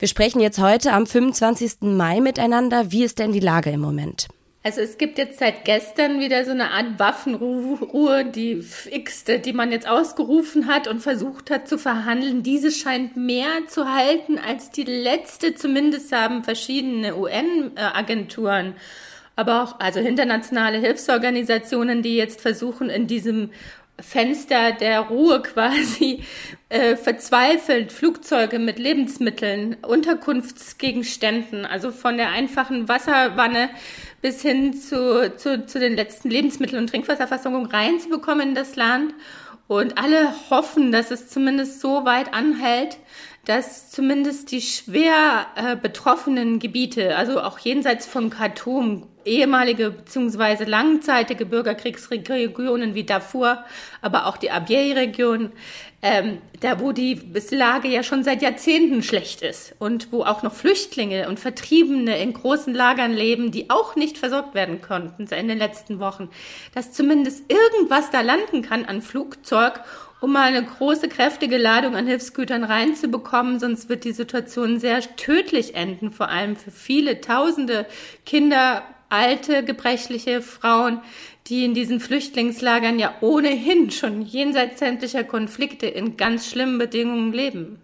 Wir sprechen jetzt heute am 25. Mai miteinander. Wie ist denn die Lage im Moment? Also es gibt jetzt seit gestern wieder so eine Art Waffenruhe, die x-te, die man jetzt ausgerufen hat und versucht hat zu verhandeln. Diese scheint mehr zu halten als die letzte. Zumindest haben verschiedene UN-Agenturen, aber auch also internationale Hilfsorganisationen, die jetzt versuchen, in diesem Fenster der Ruhe quasi äh, verzweifelt Flugzeuge mit Lebensmitteln, Unterkunftsgegenständen, also von der einfachen Wasserwanne bis hin zu, zu, zu den letzten Lebensmitteln und Trinkwasserversorgung reinzubekommen in das Land. Und alle hoffen, dass es zumindest so weit anhält, dass zumindest die schwer äh, betroffenen Gebiete, also auch jenseits von Khartoum, ehemalige bzw. langzeitige Bürgerkriegsregionen wie Darfur, aber auch die Abyei-Region, ähm, da wo die Lage ja schon seit Jahrzehnten schlecht ist und wo auch noch Flüchtlinge und Vertriebene in großen Lagern leben, die auch nicht versorgt werden konnten in den letzten Wochen, dass zumindest irgendwas da landen kann an Flugzeug um mal eine große, kräftige Ladung an Hilfsgütern reinzubekommen, sonst wird die Situation sehr tödlich enden, vor allem für viele tausende Kinder, alte, gebrechliche Frauen, die in diesen Flüchtlingslagern ja ohnehin schon jenseits sämtlicher Konflikte in ganz schlimmen Bedingungen leben.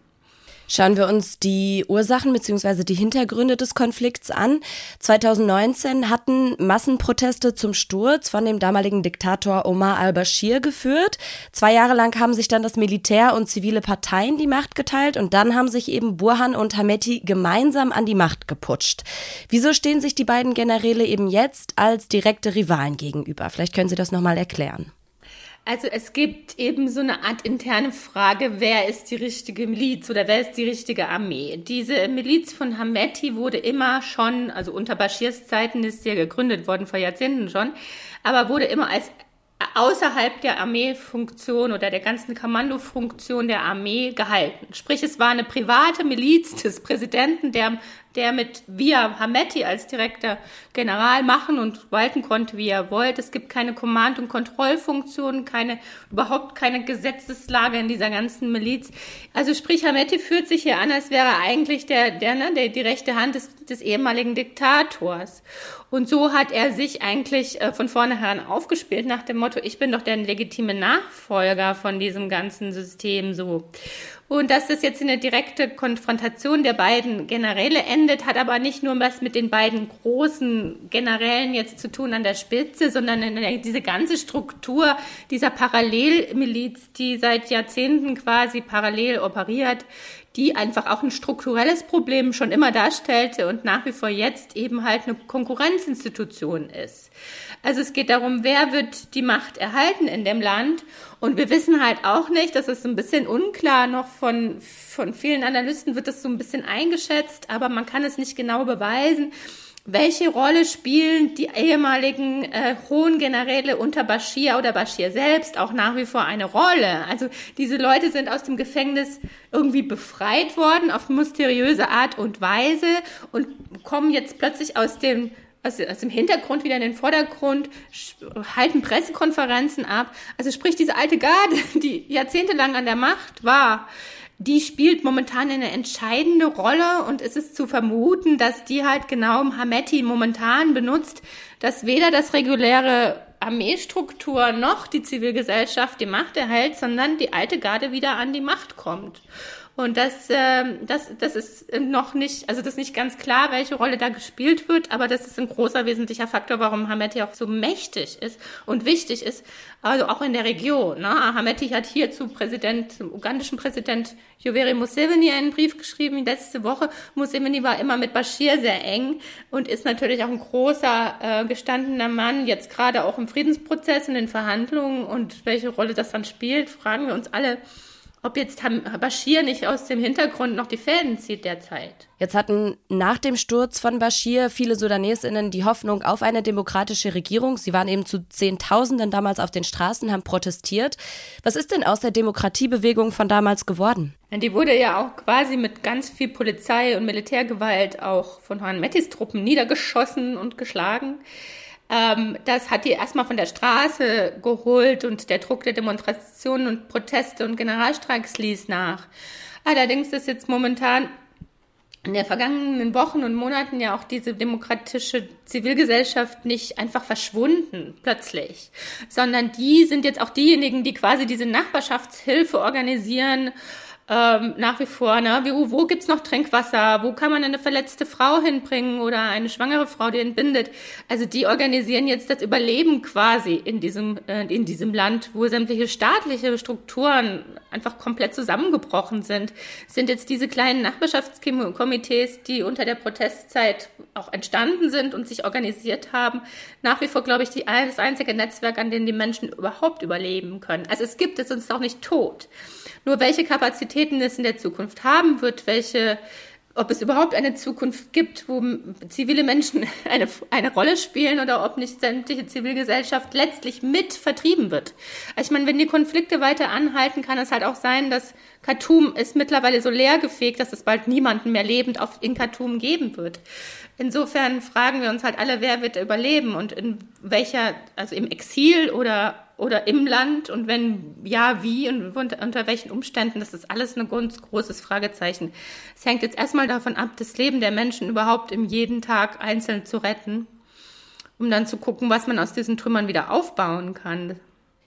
Schauen wir uns die Ursachen bzw. die Hintergründe des Konflikts an. 2019 hatten Massenproteste zum Sturz von dem damaligen Diktator Omar al-Bashir geführt. Zwei Jahre lang haben sich dann das Militär und zivile Parteien die Macht geteilt und dann haben sich eben Burhan und Hameti gemeinsam an die Macht geputscht. Wieso stehen sich die beiden Generäle eben jetzt als direkte Rivalen gegenüber? Vielleicht können Sie das nochmal erklären. Also es gibt eben so eine Art interne Frage, wer ist die richtige Miliz oder wer ist die richtige Armee? Diese Miliz von Hameti wurde immer schon, also unter Bashirs Zeiten ist sie ja gegründet worden, vor Jahrzehnten schon, aber wurde immer als außerhalb der Armeefunktion oder der ganzen Kommandofunktion der Armee gehalten. Sprich, es war eine private Miliz des Präsidenten, der der mit via Hameti als direkter General machen und walten konnte, wie er wollte. Es gibt keine Command- und Kontrollfunktionen, keine, überhaupt keine Gesetzeslage in dieser ganzen Miliz. Also sprich, Hameti führt sich hier an, als wäre eigentlich der, der, ne, der, die rechte Hand des, des ehemaligen Diktators. Und so hat er sich eigentlich äh, von vornherein aufgespielt nach dem Motto, ich bin doch der legitime Nachfolger von diesem ganzen System so. Und dass das jetzt in eine direkte Konfrontation der beiden Generäle endet, hat aber nicht nur was mit den beiden großen Generälen jetzt zu tun an der Spitze, sondern diese ganze Struktur dieser Parallelmiliz, die seit Jahrzehnten quasi parallel operiert, die einfach auch ein strukturelles Problem schon immer darstellte und nach wie vor jetzt eben halt eine Konkurrenzinstitution ist. Also es geht darum, wer wird die Macht erhalten in dem Land. Und wir wissen halt auch nicht, das ist ein bisschen unklar noch von, von vielen Analysten wird das so ein bisschen eingeschätzt, aber man kann es nicht genau beweisen. Welche Rolle spielen die ehemaligen äh, hohen Generäle unter Bashir oder Bashir selbst auch nach wie vor eine Rolle? Also diese Leute sind aus dem Gefängnis irgendwie befreit worden auf mysteriöse Art und Weise und kommen jetzt plötzlich aus dem aus, aus dem Hintergrund wieder in den Vordergrund, halten Pressekonferenzen ab. Also sprich, diese alte Garde, die jahrzehntelang an der Macht war, die spielt momentan eine entscheidende Rolle und es ist zu vermuten, dass die halt genau Hameti momentan benutzt, dass weder das reguläre Armeestruktur noch die Zivilgesellschaft die Macht erhält, sondern die alte Garde wieder an die Macht kommt. Und das, äh, das, das ist noch nicht, also das ist nicht ganz klar, welche Rolle da gespielt wird, aber das ist ein großer wesentlicher Faktor, warum Hameti auch so mächtig ist und wichtig ist, also auch in der Region. Ne? Hameti hat hier zu Präsident, zum ugandischen Präsident Yoweri Museveni einen Brief geschrieben letzte Woche. Museveni war immer mit Bashir sehr eng und ist natürlich auch ein großer äh, gestandener Mann, jetzt gerade auch im Friedensprozess, in den Verhandlungen und welche Rolle das dann spielt, fragen wir uns alle ob jetzt Bashir nicht aus dem Hintergrund noch die Fäden zieht derzeit. Jetzt hatten nach dem Sturz von Bashir viele Sudanesinnen die Hoffnung auf eine demokratische Regierung. Sie waren eben zu Zehntausenden damals auf den Straßen, haben protestiert. Was ist denn aus der Demokratiebewegung von damals geworden? Die wurde ja auch quasi mit ganz viel Polizei und Militärgewalt auch von Herrn Mettis Truppen niedergeschossen und geschlagen. Ähm, das hat die erstmal von der Straße geholt und der Druck der Demonstrationen und Proteste und Generalstreiks ließ nach. Allerdings ist jetzt momentan in den vergangenen Wochen und Monaten ja auch diese demokratische Zivilgesellschaft nicht einfach verschwunden plötzlich, sondern die sind jetzt auch diejenigen, die quasi diese Nachbarschaftshilfe organisieren ähm, nach wie vor, ne? Wo, wo gibt's noch Trinkwasser? Wo kann man eine verletzte Frau hinbringen oder eine schwangere Frau, die entbindet? Also die organisieren jetzt das Überleben quasi in diesem, äh, in diesem Land, wo sämtliche staatliche Strukturen einfach komplett zusammengebrochen sind. sind jetzt diese kleinen Nachbarschaftskomitees, die unter der Protestzeit auch entstanden sind und sich organisiert haben, nach wie vor, glaube ich, die, das einzige Netzwerk, an dem die Menschen überhaupt überleben können. Also es gibt es uns doch nicht tot. Nur welche Kapazitäten es in der Zukunft haben wird, welche, ob es überhaupt eine Zukunft gibt, wo zivile Menschen eine, eine Rolle spielen oder ob nicht sämtliche Zivilgesellschaft letztlich mit vertrieben wird. Ich meine, wenn die Konflikte weiter anhalten, kann es halt auch sein, dass Khartoum ist mittlerweile so leergefegt, dass es bald niemanden mehr lebend auf, in Khartoum geben wird. Insofern fragen wir uns halt alle, wer wird überleben und in welcher, also im Exil oder oder im Land und wenn ja, wie und unter, unter welchen Umständen, das ist alles ein ganz großes Fragezeichen. Es hängt jetzt erstmal davon ab, das Leben der Menschen überhaupt im jeden Tag einzeln zu retten, um dann zu gucken, was man aus diesen Trümmern wieder aufbauen kann.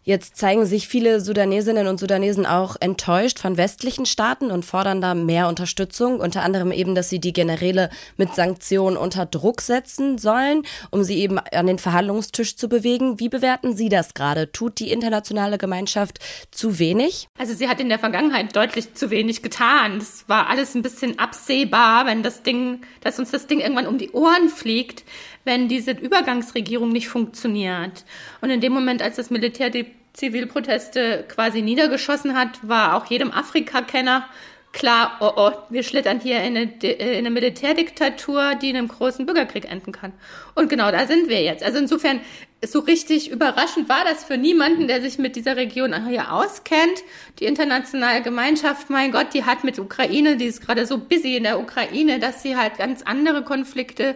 Jetzt zeigen sich viele Sudanesinnen und Sudanesen auch enttäuscht von westlichen Staaten und fordern da mehr Unterstützung, unter anderem eben, dass sie die Generäle mit Sanktionen unter Druck setzen sollen, um sie eben an den Verhandlungstisch zu bewegen. Wie bewerten Sie das gerade? Tut die internationale Gemeinschaft zu wenig? Also sie hat in der Vergangenheit deutlich zu wenig getan. Es war alles ein bisschen absehbar, wenn das Ding, dass uns das Ding irgendwann um die Ohren fliegt, wenn diese Übergangsregierung nicht funktioniert. Und in dem Moment, als das Militär die Zivilproteste quasi niedergeschossen hat, war auch jedem Afrika-Kenner klar, oh oh, wir schlittern hier in eine, in eine Militärdiktatur, die in einem großen Bürgerkrieg enden kann. Und genau da sind wir jetzt. Also insofern, so richtig überraschend war das für niemanden, der sich mit dieser Region hier auskennt. Die internationale Gemeinschaft, mein Gott, die hat mit Ukraine, die ist gerade so busy in der Ukraine, dass sie halt ganz andere Konflikte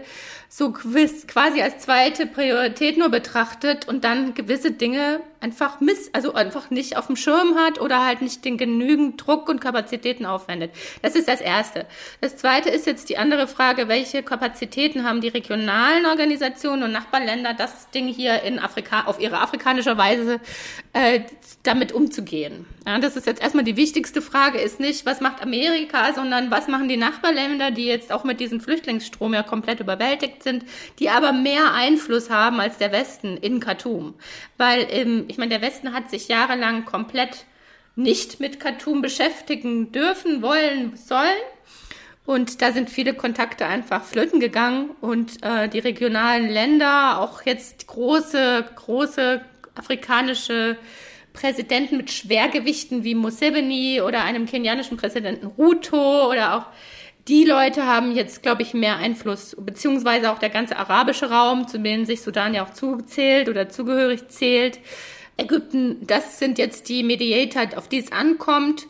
so quasi als zweite Priorität nur betrachtet und dann gewisse Dinge einfach miss, also einfach nicht auf dem Schirm hat oder halt nicht den genügend Druck und Kapazitäten aufwendet. Das ist das Erste. Das Zweite ist jetzt die andere Frage, welche Kapazitäten haben die regionalen Organisationen und Nachbarländer, das Ding hier in Afrika, auf ihre afrikanische Weise äh, damit umzugehen. Ja, das ist jetzt erstmal die wichtigste Frage, ist nicht, was macht Amerika, sondern was machen die Nachbarländer, die jetzt auch mit diesem Flüchtlingsstrom ja komplett überwältigt sind, die aber mehr Einfluss haben als der Westen in Khartoum. Weil, ähm, ich meine, der Westen hat sich jahrelang komplett nicht mit Khartoum beschäftigen dürfen, wollen, sollen. Und da sind viele Kontakte einfach flöten gegangen und äh, die regionalen Länder, auch jetzt große, große afrikanische Präsidenten mit Schwergewichten wie Museveni oder einem kenianischen Präsidenten Ruto oder auch die Leute haben jetzt, glaube ich, mehr Einfluss, beziehungsweise auch der ganze arabische Raum, zu denen sich Sudan ja auch zugezählt oder zugehörig zählt. Ägypten, das sind jetzt die Mediator, auf die es ankommt.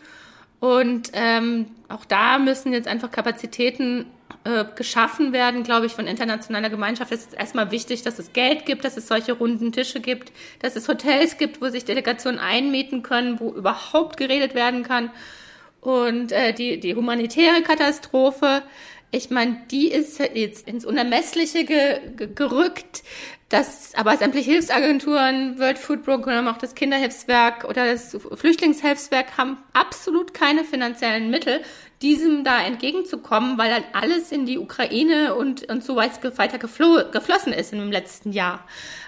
Und ähm, auch da müssen jetzt einfach Kapazitäten äh, geschaffen werden, glaube ich, von internationaler Gemeinschaft. Es ist erstmal wichtig, dass es Geld gibt, dass es solche runden Tische gibt, dass es Hotels gibt, wo sich Delegationen einmieten können, wo überhaupt geredet werden kann. Und äh, die, die humanitäre Katastrophe, ich meine, die ist jetzt ins Unermessliche ge, ge, gerückt. Das, aber sämtliche Hilfsagenturen, World Food Program, auch das Kinderhilfswerk oder das Flüchtlingshilfswerk haben absolut keine finanziellen Mittel, diesem da entgegenzukommen, weil halt alles in die Ukraine und, und so weiter geflossen ist im letzten Jahr.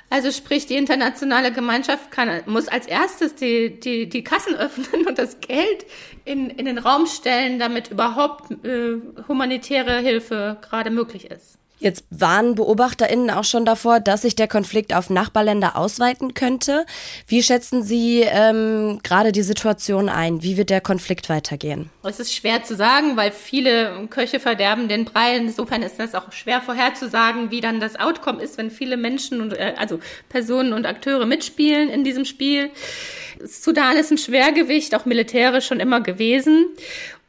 Also sprich, die internationale Gemeinschaft kann, muss als erstes die, die, die Kassen öffnen und das Geld in, in den Raum stellen, damit überhaupt äh, humanitäre Hilfe gerade möglich ist. Jetzt waren BeobachterInnen auch schon davor, dass sich der Konflikt auf Nachbarländer ausweiten könnte. Wie schätzen Sie ähm, gerade die Situation ein? Wie wird der Konflikt weitergehen? Es ist schwer zu sagen, weil viele Köche verderben den Brei. Insofern ist das auch schwer vorherzusagen, wie dann das Outcome ist, wenn viele Menschen und äh, also Personen und Akteure mitspielen in diesem Spiel. Sudan ist ein Schwergewicht, auch militärisch schon immer gewesen.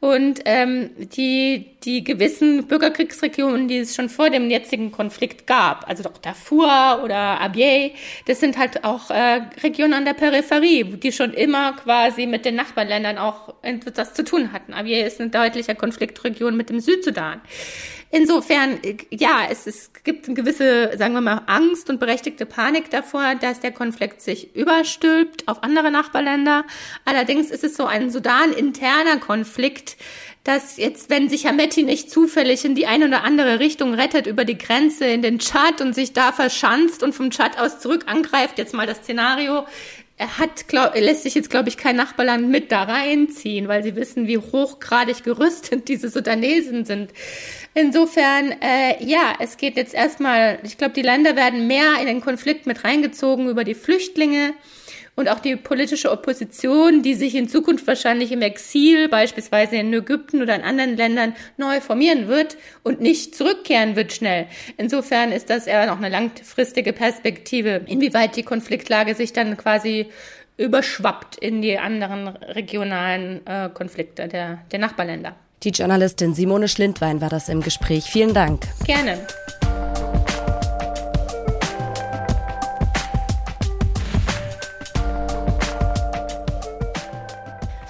Und ähm, die, die gewissen Bürgerkriegsregionen, die es schon vor dem jetzigen Konflikt gab, also doch Darfur oder Abyei, das sind halt auch äh, Regionen an der Peripherie, die schon immer quasi mit den Nachbarländern auch etwas zu tun hatten. Abyei ist eine deutliche Konfliktregion mit dem Südsudan. Insofern, ja, es, es gibt eine gewisse, sagen wir mal, Angst und berechtigte Panik davor, dass der Konflikt sich überstülpt auf andere Nachbarländer. Allerdings ist es so ein Sudan-interner Konflikt, dass jetzt, wenn sich Hameti nicht zufällig in die eine oder andere Richtung rettet über die Grenze in den Tschad und sich da verschanzt und vom Tschad aus zurück angreift, jetzt mal das Szenario, hat, glaub, lässt sich jetzt, glaube ich, kein Nachbarland mit da reinziehen, weil sie wissen, wie hochgradig gerüstet diese Sudanesen sind. Insofern, äh, ja, es geht jetzt erstmal, ich glaube, die Länder werden mehr in den Konflikt mit reingezogen über die Flüchtlinge und auch die politische Opposition, die sich in Zukunft wahrscheinlich im Exil, beispielsweise in Ägypten oder in anderen Ländern, neu formieren wird und nicht zurückkehren wird schnell. Insofern ist das eher noch eine langfristige Perspektive, inwieweit die Konfliktlage sich dann quasi überschwappt in die anderen regionalen äh, Konflikte der, der Nachbarländer. Die Journalistin Simone Schlindwein war das im Gespräch. Vielen Dank. Gerne.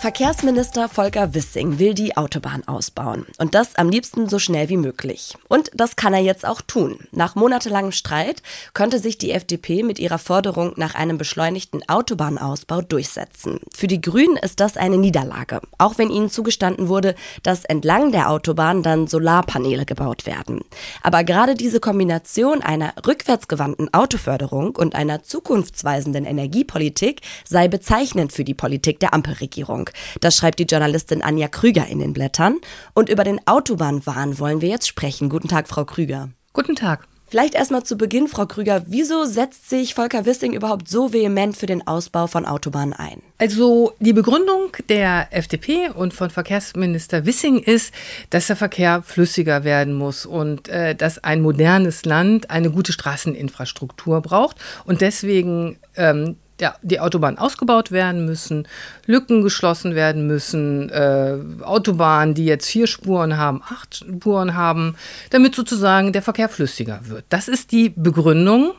Verkehrsminister Volker Wissing will die Autobahn ausbauen. Und das am liebsten so schnell wie möglich. Und das kann er jetzt auch tun. Nach monatelangem Streit konnte sich die FDP mit ihrer Forderung nach einem beschleunigten Autobahnausbau durchsetzen. Für die Grünen ist das eine Niederlage. Auch wenn ihnen zugestanden wurde, dass entlang der Autobahn dann Solarpaneele gebaut werden. Aber gerade diese Kombination einer rückwärtsgewandten Autoförderung und einer zukunftsweisenden Energiepolitik sei bezeichnend für die Politik der Ampelregierung. Das schreibt die Journalistin Anja Krüger in den Blättern. Und über den Autobahnwahn wollen wir jetzt sprechen. Guten Tag, Frau Krüger. Guten Tag. Vielleicht erstmal zu Beginn, Frau Krüger, wieso setzt sich Volker Wissing überhaupt so vehement für den Ausbau von Autobahnen ein? Also die Begründung der FDP und von Verkehrsminister Wissing ist, dass der Verkehr flüssiger werden muss und äh, dass ein modernes Land eine gute Straßeninfrastruktur braucht und deswegen ähm, ja, die Autobahnen ausgebaut werden müssen, Lücken geschlossen werden müssen, äh, Autobahnen, die jetzt vier Spuren haben, acht Spuren haben, damit sozusagen der Verkehr flüssiger wird. Das ist die Begründung.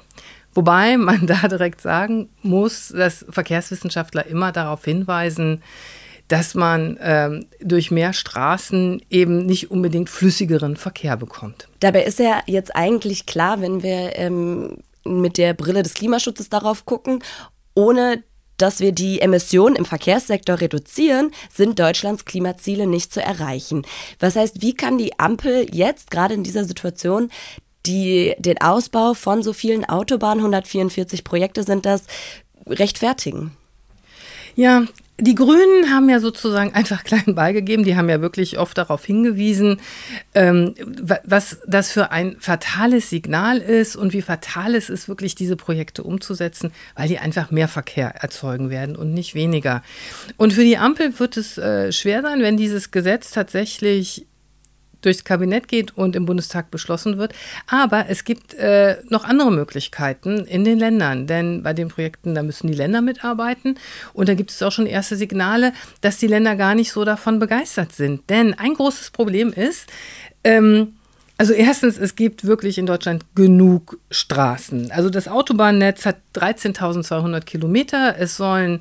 Wobei man da direkt sagen muss, dass Verkehrswissenschaftler immer darauf hinweisen, dass man ähm, durch mehr Straßen eben nicht unbedingt flüssigeren Verkehr bekommt. Dabei ist ja jetzt eigentlich klar, wenn wir ähm, mit der Brille des Klimaschutzes darauf gucken ohne dass wir die Emissionen im Verkehrssektor reduzieren, sind Deutschlands Klimaziele nicht zu erreichen. Was heißt, wie kann die Ampel jetzt gerade in dieser Situation die, den Ausbau von so vielen Autobahnen, 144 Projekte sind das, rechtfertigen? Ja, die Grünen haben ja sozusagen einfach klein beigegeben. Die haben ja wirklich oft darauf hingewiesen, ähm, was das für ein fatales Signal ist und wie fatal es ist, wirklich diese Projekte umzusetzen, weil die einfach mehr Verkehr erzeugen werden und nicht weniger. Und für die Ampel wird es äh, schwer sein, wenn dieses Gesetz tatsächlich durchs Kabinett geht und im Bundestag beschlossen wird. Aber es gibt äh, noch andere Möglichkeiten in den Ländern, denn bei den Projekten, da müssen die Länder mitarbeiten und da gibt es auch schon erste Signale, dass die Länder gar nicht so davon begeistert sind. Denn ein großes Problem ist, ähm, also erstens, es gibt wirklich in Deutschland genug Straßen. Also das Autobahnnetz hat 13.200 Kilometer. Es sollen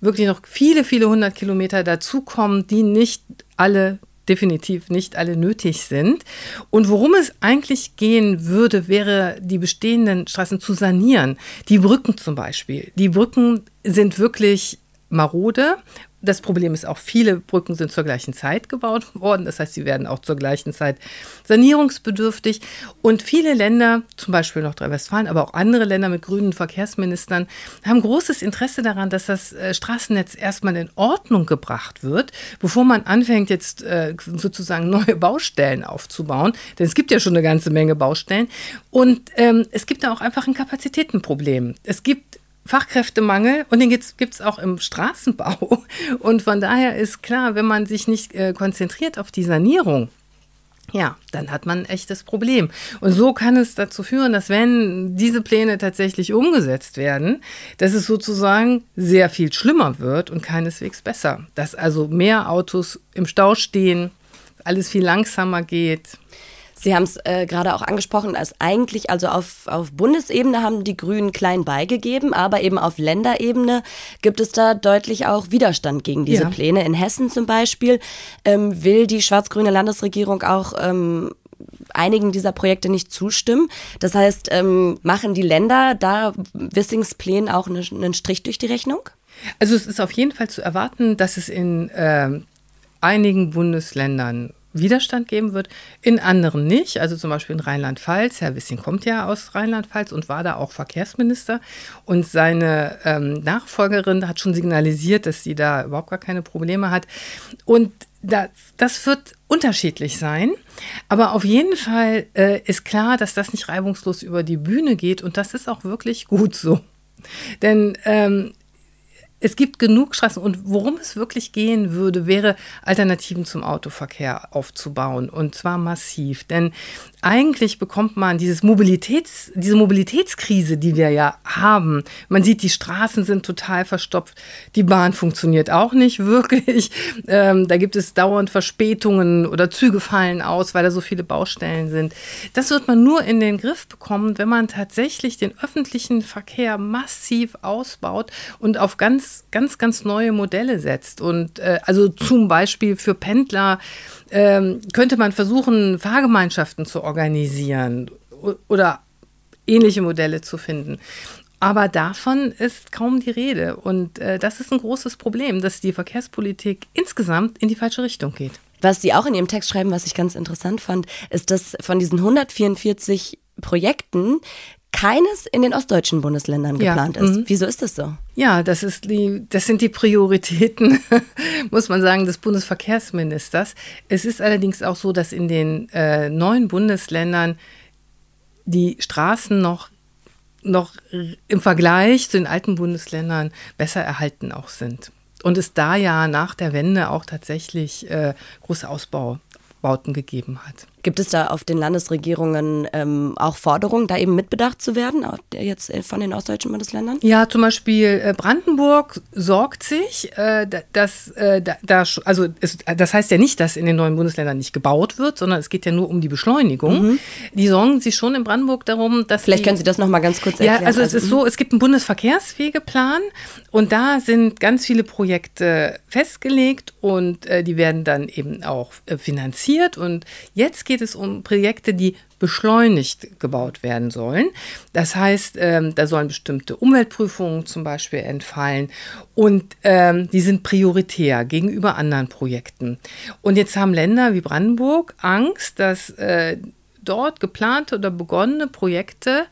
wirklich noch viele, viele hundert Kilometer dazukommen, die nicht alle definitiv nicht alle nötig sind. Und worum es eigentlich gehen würde, wäre die bestehenden Straßen zu sanieren. Die Brücken zum Beispiel. Die Brücken sind wirklich marode das Problem ist auch, viele Brücken sind zur gleichen Zeit gebaut worden. Das heißt, sie werden auch zur gleichen Zeit sanierungsbedürftig. Und viele Länder, zum Beispiel Nordrhein-Westfalen, aber auch andere Länder mit grünen Verkehrsministern, haben großes Interesse daran, dass das äh, Straßennetz erstmal in Ordnung gebracht wird, bevor man anfängt, jetzt äh, sozusagen neue Baustellen aufzubauen. Denn es gibt ja schon eine ganze Menge Baustellen. Und ähm, es gibt da auch einfach ein Kapazitätenproblem. Es gibt Fachkräftemangel und den gibt es auch im Straßenbau. Und von daher ist klar, wenn man sich nicht äh, konzentriert auf die Sanierung, ja, dann hat man ein echtes Problem. Und so kann es dazu führen, dass wenn diese Pläne tatsächlich umgesetzt werden, dass es sozusagen sehr viel schlimmer wird und keineswegs besser. Dass also mehr Autos im Stau stehen, alles viel langsamer geht. Sie haben es äh, gerade auch angesprochen, als eigentlich, also auf, auf Bundesebene haben die Grünen klein beigegeben, aber eben auf Länderebene gibt es da deutlich auch Widerstand gegen diese ja. Pläne. In Hessen zum Beispiel ähm, will die schwarz-grüne Landesregierung auch ähm, einigen dieser Projekte nicht zustimmen. Das heißt, ähm, machen die Länder da Wissings Plänen auch eine, einen Strich durch die Rechnung? Also es ist auf jeden Fall zu erwarten, dass es in äh, einigen Bundesländern Widerstand geben wird, in anderen nicht. Also zum Beispiel in Rheinland-Pfalz. Herr Wissing kommt ja aus Rheinland-Pfalz und war da auch Verkehrsminister. Und seine ähm, Nachfolgerin hat schon signalisiert, dass sie da überhaupt gar keine Probleme hat. Und das, das wird unterschiedlich sein. Aber auf jeden Fall äh, ist klar, dass das nicht reibungslos über die Bühne geht. Und das ist auch wirklich gut so. Denn ähm, es gibt genug Straßen und worum es wirklich gehen würde, wäre Alternativen zum Autoverkehr aufzubauen und zwar massiv. Denn eigentlich bekommt man dieses Mobilitäts, diese Mobilitätskrise, die wir ja haben. Man sieht, die Straßen sind total verstopft, die Bahn funktioniert auch nicht wirklich. Ähm, da gibt es dauernd Verspätungen oder Züge fallen aus, weil da so viele Baustellen sind. Das wird man nur in den Griff bekommen, wenn man tatsächlich den öffentlichen Verkehr massiv ausbaut und auf ganz, ganz, ganz neue Modelle setzt. Und äh, also zum Beispiel für Pendler ähm, könnte man versuchen, Fahrgemeinschaften zu organisieren oder ähnliche Modelle zu finden. Aber davon ist kaum die Rede. Und äh, das ist ein großes Problem, dass die Verkehrspolitik insgesamt in die falsche Richtung geht. Was Sie auch in Ihrem Text schreiben, was ich ganz interessant fand, ist, dass von diesen 144 Projekten keines in den ostdeutschen Bundesländern geplant ja, ist. Mhm. Wieso ist das so? Ja, das, ist die, das sind die Prioritäten, muss man sagen, des Bundesverkehrsministers. Es ist allerdings auch so, dass in den äh, neuen Bundesländern die Straßen noch, noch im Vergleich zu den alten Bundesländern besser erhalten auch sind. Und es da ja nach der Wende auch tatsächlich äh, große Ausbaubauten gegeben hat. Gibt es da auf den Landesregierungen ähm, auch Forderungen, da eben mitbedacht zu werden, jetzt äh, von den ostdeutschen Bundesländern? Ja, zum Beispiel äh, Brandenburg sorgt sich, äh, dass, äh, da, also es, das heißt ja nicht, dass in den neuen Bundesländern nicht gebaut wird, sondern es geht ja nur um die Beschleunigung. Mhm. Die sorgen sich schon in Brandenburg darum, dass. Vielleicht die, können Sie das nochmal ganz kurz erklären. Ja, also, also es ist mhm. so, es gibt einen Bundesverkehrswegeplan und da sind ganz viele Projekte festgelegt und äh, die werden dann eben auch äh, finanziert und jetzt geht es um Projekte, die beschleunigt gebaut werden sollen. Das heißt, ähm, da sollen bestimmte Umweltprüfungen zum Beispiel entfallen und ähm, die sind prioritär gegenüber anderen Projekten. Und jetzt haben Länder wie Brandenburg Angst, dass äh, dort geplante oder begonnene Projekte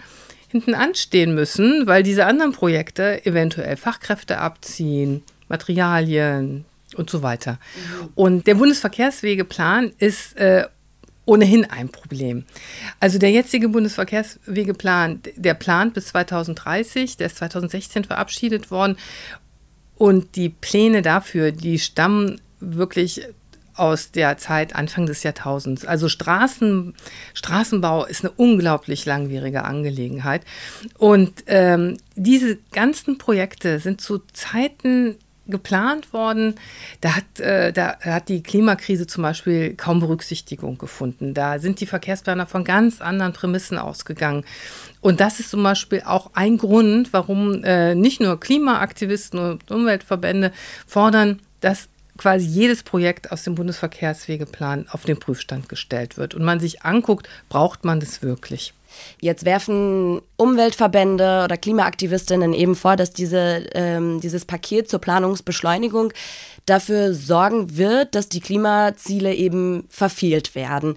hinten anstehen müssen, weil diese anderen Projekte eventuell Fachkräfte abziehen, Materialien und so weiter. Mhm. Und der Bundesverkehrswegeplan ist äh, ohnehin ein Problem. Also der jetzige Bundesverkehrswegeplan, der plant bis 2030, der ist 2016 verabschiedet worden und die Pläne dafür, die stammen wirklich aus der Zeit Anfang des Jahrtausends. Also Straßen, Straßenbau ist eine unglaublich langwierige Angelegenheit. Und ähm, diese ganzen Projekte sind zu Zeiten geplant worden. Da hat, äh, da hat die Klimakrise zum Beispiel kaum Berücksichtigung gefunden. Da sind die Verkehrsplaner von ganz anderen Prämissen ausgegangen. Und das ist zum Beispiel auch ein Grund, warum äh, nicht nur Klimaaktivisten und Umweltverbände fordern, dass quasi jedes Projekt aus dem Bundesverkehrswegeplan auf den Prüfstand gestellt wird und man sich anguckt, braucht man das wirklich? Jetzt werfen Umweltverbände oder Klimaaktivistinnen eben vor, dass diese, ähm, dieses Paket zur Planungsbeschleunigung dafür sorgen wird, dass die Klimaziele eben verfehlt werden.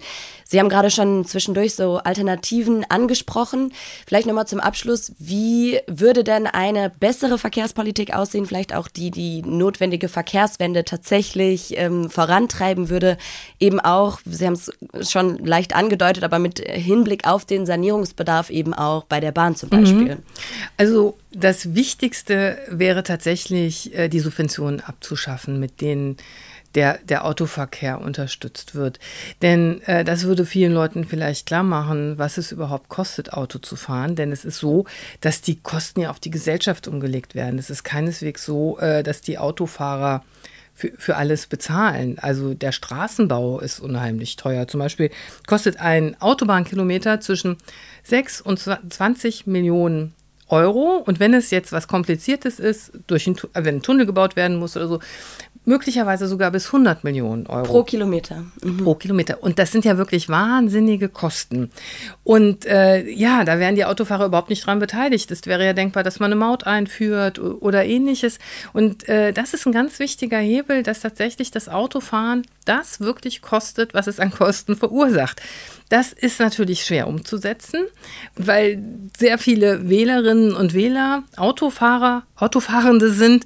Sie haben gerade schon zwischendurch so Alternativen angesprochen. Vielleicht nochmal zum Abschluss. Wie würde denn eine bessere Verkehrspolitik aussehen? Vielleicht auch die, die notwendige Verkehrswende tatsächlich ähm, vorantreiben würde. Eben auch, Sie haben es schon leicht angedeutet, aber mit Hinblick auf den Sanierungsbedarf eben auch bei der Bahn zum Beispiel. Mhm. Also das Wichtigste wäre tatsächlich, äh, die Subventionen abzuschaffen, mit denen der, der Autoverkehr unterstützt wird. Denn äh, das würde vielen Leuten vielleicht klar machen, was es überhaupt kostet, Auto zu fahren. Denn es ist so, dass die Kosten ja auf die Gesellschaft umgelegt werden. Es ist keineswegs so, äh, dass die Autofahrer für, für alles bezahlen. Also der Straßenbau ist unheimlich teuer. Zum Beispiel kostet ein Autobahnkilometer zwischen 6 und 20 Millionen Euro. Und wenn es jetzt was Kompliziertes ist, durch ein, wenn ein Tunnel gebaut werden muss oder so, möglicherweise sogar bis 100 Millionen Euro. Pro Kilometer. Mhm. Pro Kilometer. Und das sind ja wirklich wahnsinnige Kosten. Und äh, ja, da wären die Autofahrer überhaupt nicht dran beteiligt. Es wäre ja denkbar, dass man eine Maut einführt oder ähnliches. Und äh, das ist ein ganz wichtiger Hebel, dass tatsächlich das Autofahren das wirklich kostet, was es an Kosten verursacht. Das ist natürlich schwer umzusetzen, weil sehr viele Wählerinnen und Wähler Autofahrer, Autofahrende sind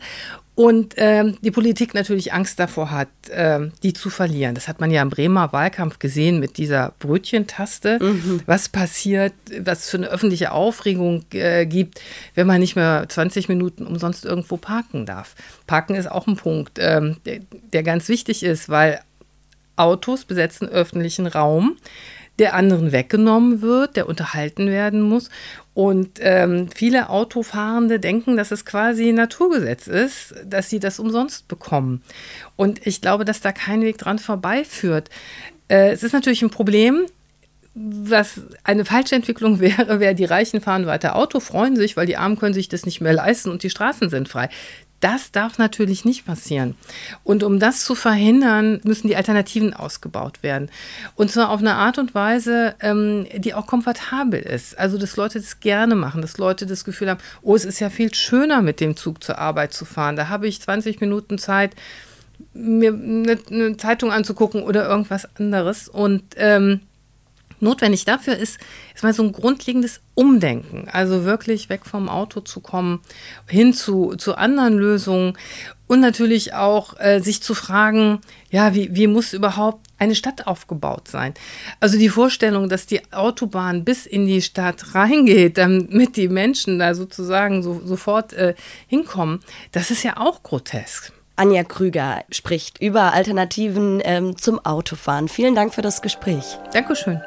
und ähm, die Politik natürlich Angst davor hat, ähm, die zu verlieren. Das hat man ja im Bremer Wahlkampf gesehen mit dieser Brötchentaste. Mhm. Was passiert, was für eine öffentliche Aufregung äh, gibt, wenn man nicht mehr 20 Minuten umsonst irgendwo parken darf. Parken ist auch ein Punkt, ähm, der, der ganz wichtig ist, weil Autos besetzen öffentlichen Raum der anderen weggenommen wird, der unterhalten werden muss. Und ähm, viele Autofahrende denken, dass es quasi Naturgesetz ist, dass sie das umsonst bekommen. Und ich glaube, dass da kein Weg dran vorbeiführt. Äh, es ist natürlich ein Problem, was eine falsche Entwicklung wäre, wäre, die Reichen fahren weiter Auto, freuen sich, weil die Armen können sich das nicht mehr leisten und die Straßen sind frei. Das darf natürlich nicht passieren. Und um das zu verhindern, müssen die Alternativen ausgebaut werden. Und zwar auf eine Art und Weise, ähm, die auch komfortabel ist. Also, dass Leute das gerne machen, dass Leute das Gefühl haben, oh, es ist ja viel schöner, mit dem Zug zur Arbeit zu fahren. Da habe ich 20 Minuten Zeit, mir eine, Zeitung anzugucken oder irgendwas anderes. Und ähm, Notwendig dafür ist, ist mal so ein grundlegendes Umdenken. Also wirklich weg vom Auto zu kommen, hin zu, zu anderen Lösungen und natürlich auch äh, sich zu fragen, ja, wie, wie muss überhaupt eine Stadt aufgebaut sein? Also die Vorstellung, dass die Autobahn bis in die Stadt reingeht, damit die Menschen da sozusagen so, sofort äh, hinkommen, das ist ja auch grotesk. Anja Krüger spricht über Alternativen ähm, zum Autofahren. Vielen Dank für das Gespräch. Dankeschön.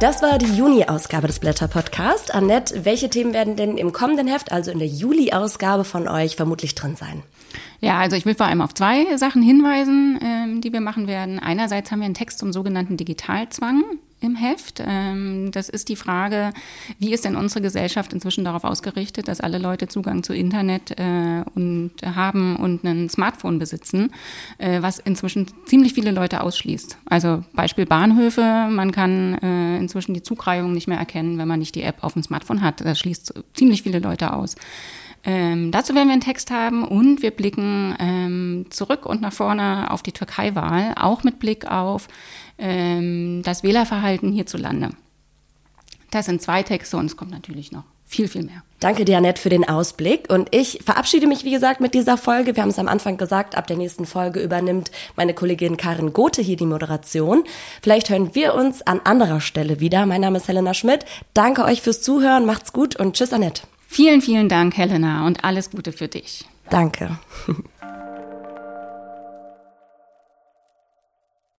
Das war die Juni-Ausgabe des Blätter-Podcast. Annette, welche Themen werden denn im kommenden Heft, also in der Juli-Ausgabe von euch, vermutlich drin sein? Ja, also ich will vor allem auf zwei Sachen hinweisen, ähm, die wir machen werden. Einerseits haben wir einen Text zum sogenannten Digitalzwang im Heft. Ähm, das ist die Frage, wie ist denn unsere Gesellschaft inzwischen darauf ausgerichtet, dass alle Leute Zugang zu Internet äh, und haben und ein Smartphone besitzen, äh, was inzwischen ziemlich viele Leute ausschließt. Also Beispiel Bahnhöfe, man kann äh, inzwischen die Zugreihung nicht mehr erkennen, wenn man nicht die App auf dem Smartphone hat. Das schließt ziemlich viele Leute aus. Ähm, dazu werden wir einen Text haben und wir blicken ähm, zurück und nach vorne auf die Türkei-Wahl, auch mit Blick auf ähm, das Wählerverhalten hierzulande. Das sind zwei Texte und es kommt natürlich noch viel, viel mehr. Danke dir, Annette, für den Ausblick. Und ich verabschiede mich, wie gesagt, mit dieser Folge. Wir haben es am Anfang gesagt, ab der nächsten Folge übernimmt meine Kollegin Karin Gothe hier die Moderation. Vielleicht hören wir uns an anderer Stelle wieder. Mein Name ist Helena Schmidt. Danke euch fürs Zuhören. Macht's gut und tschüss, Annette. Vielen, vielen Dank, Helena, und alles Gute für dich. Danke.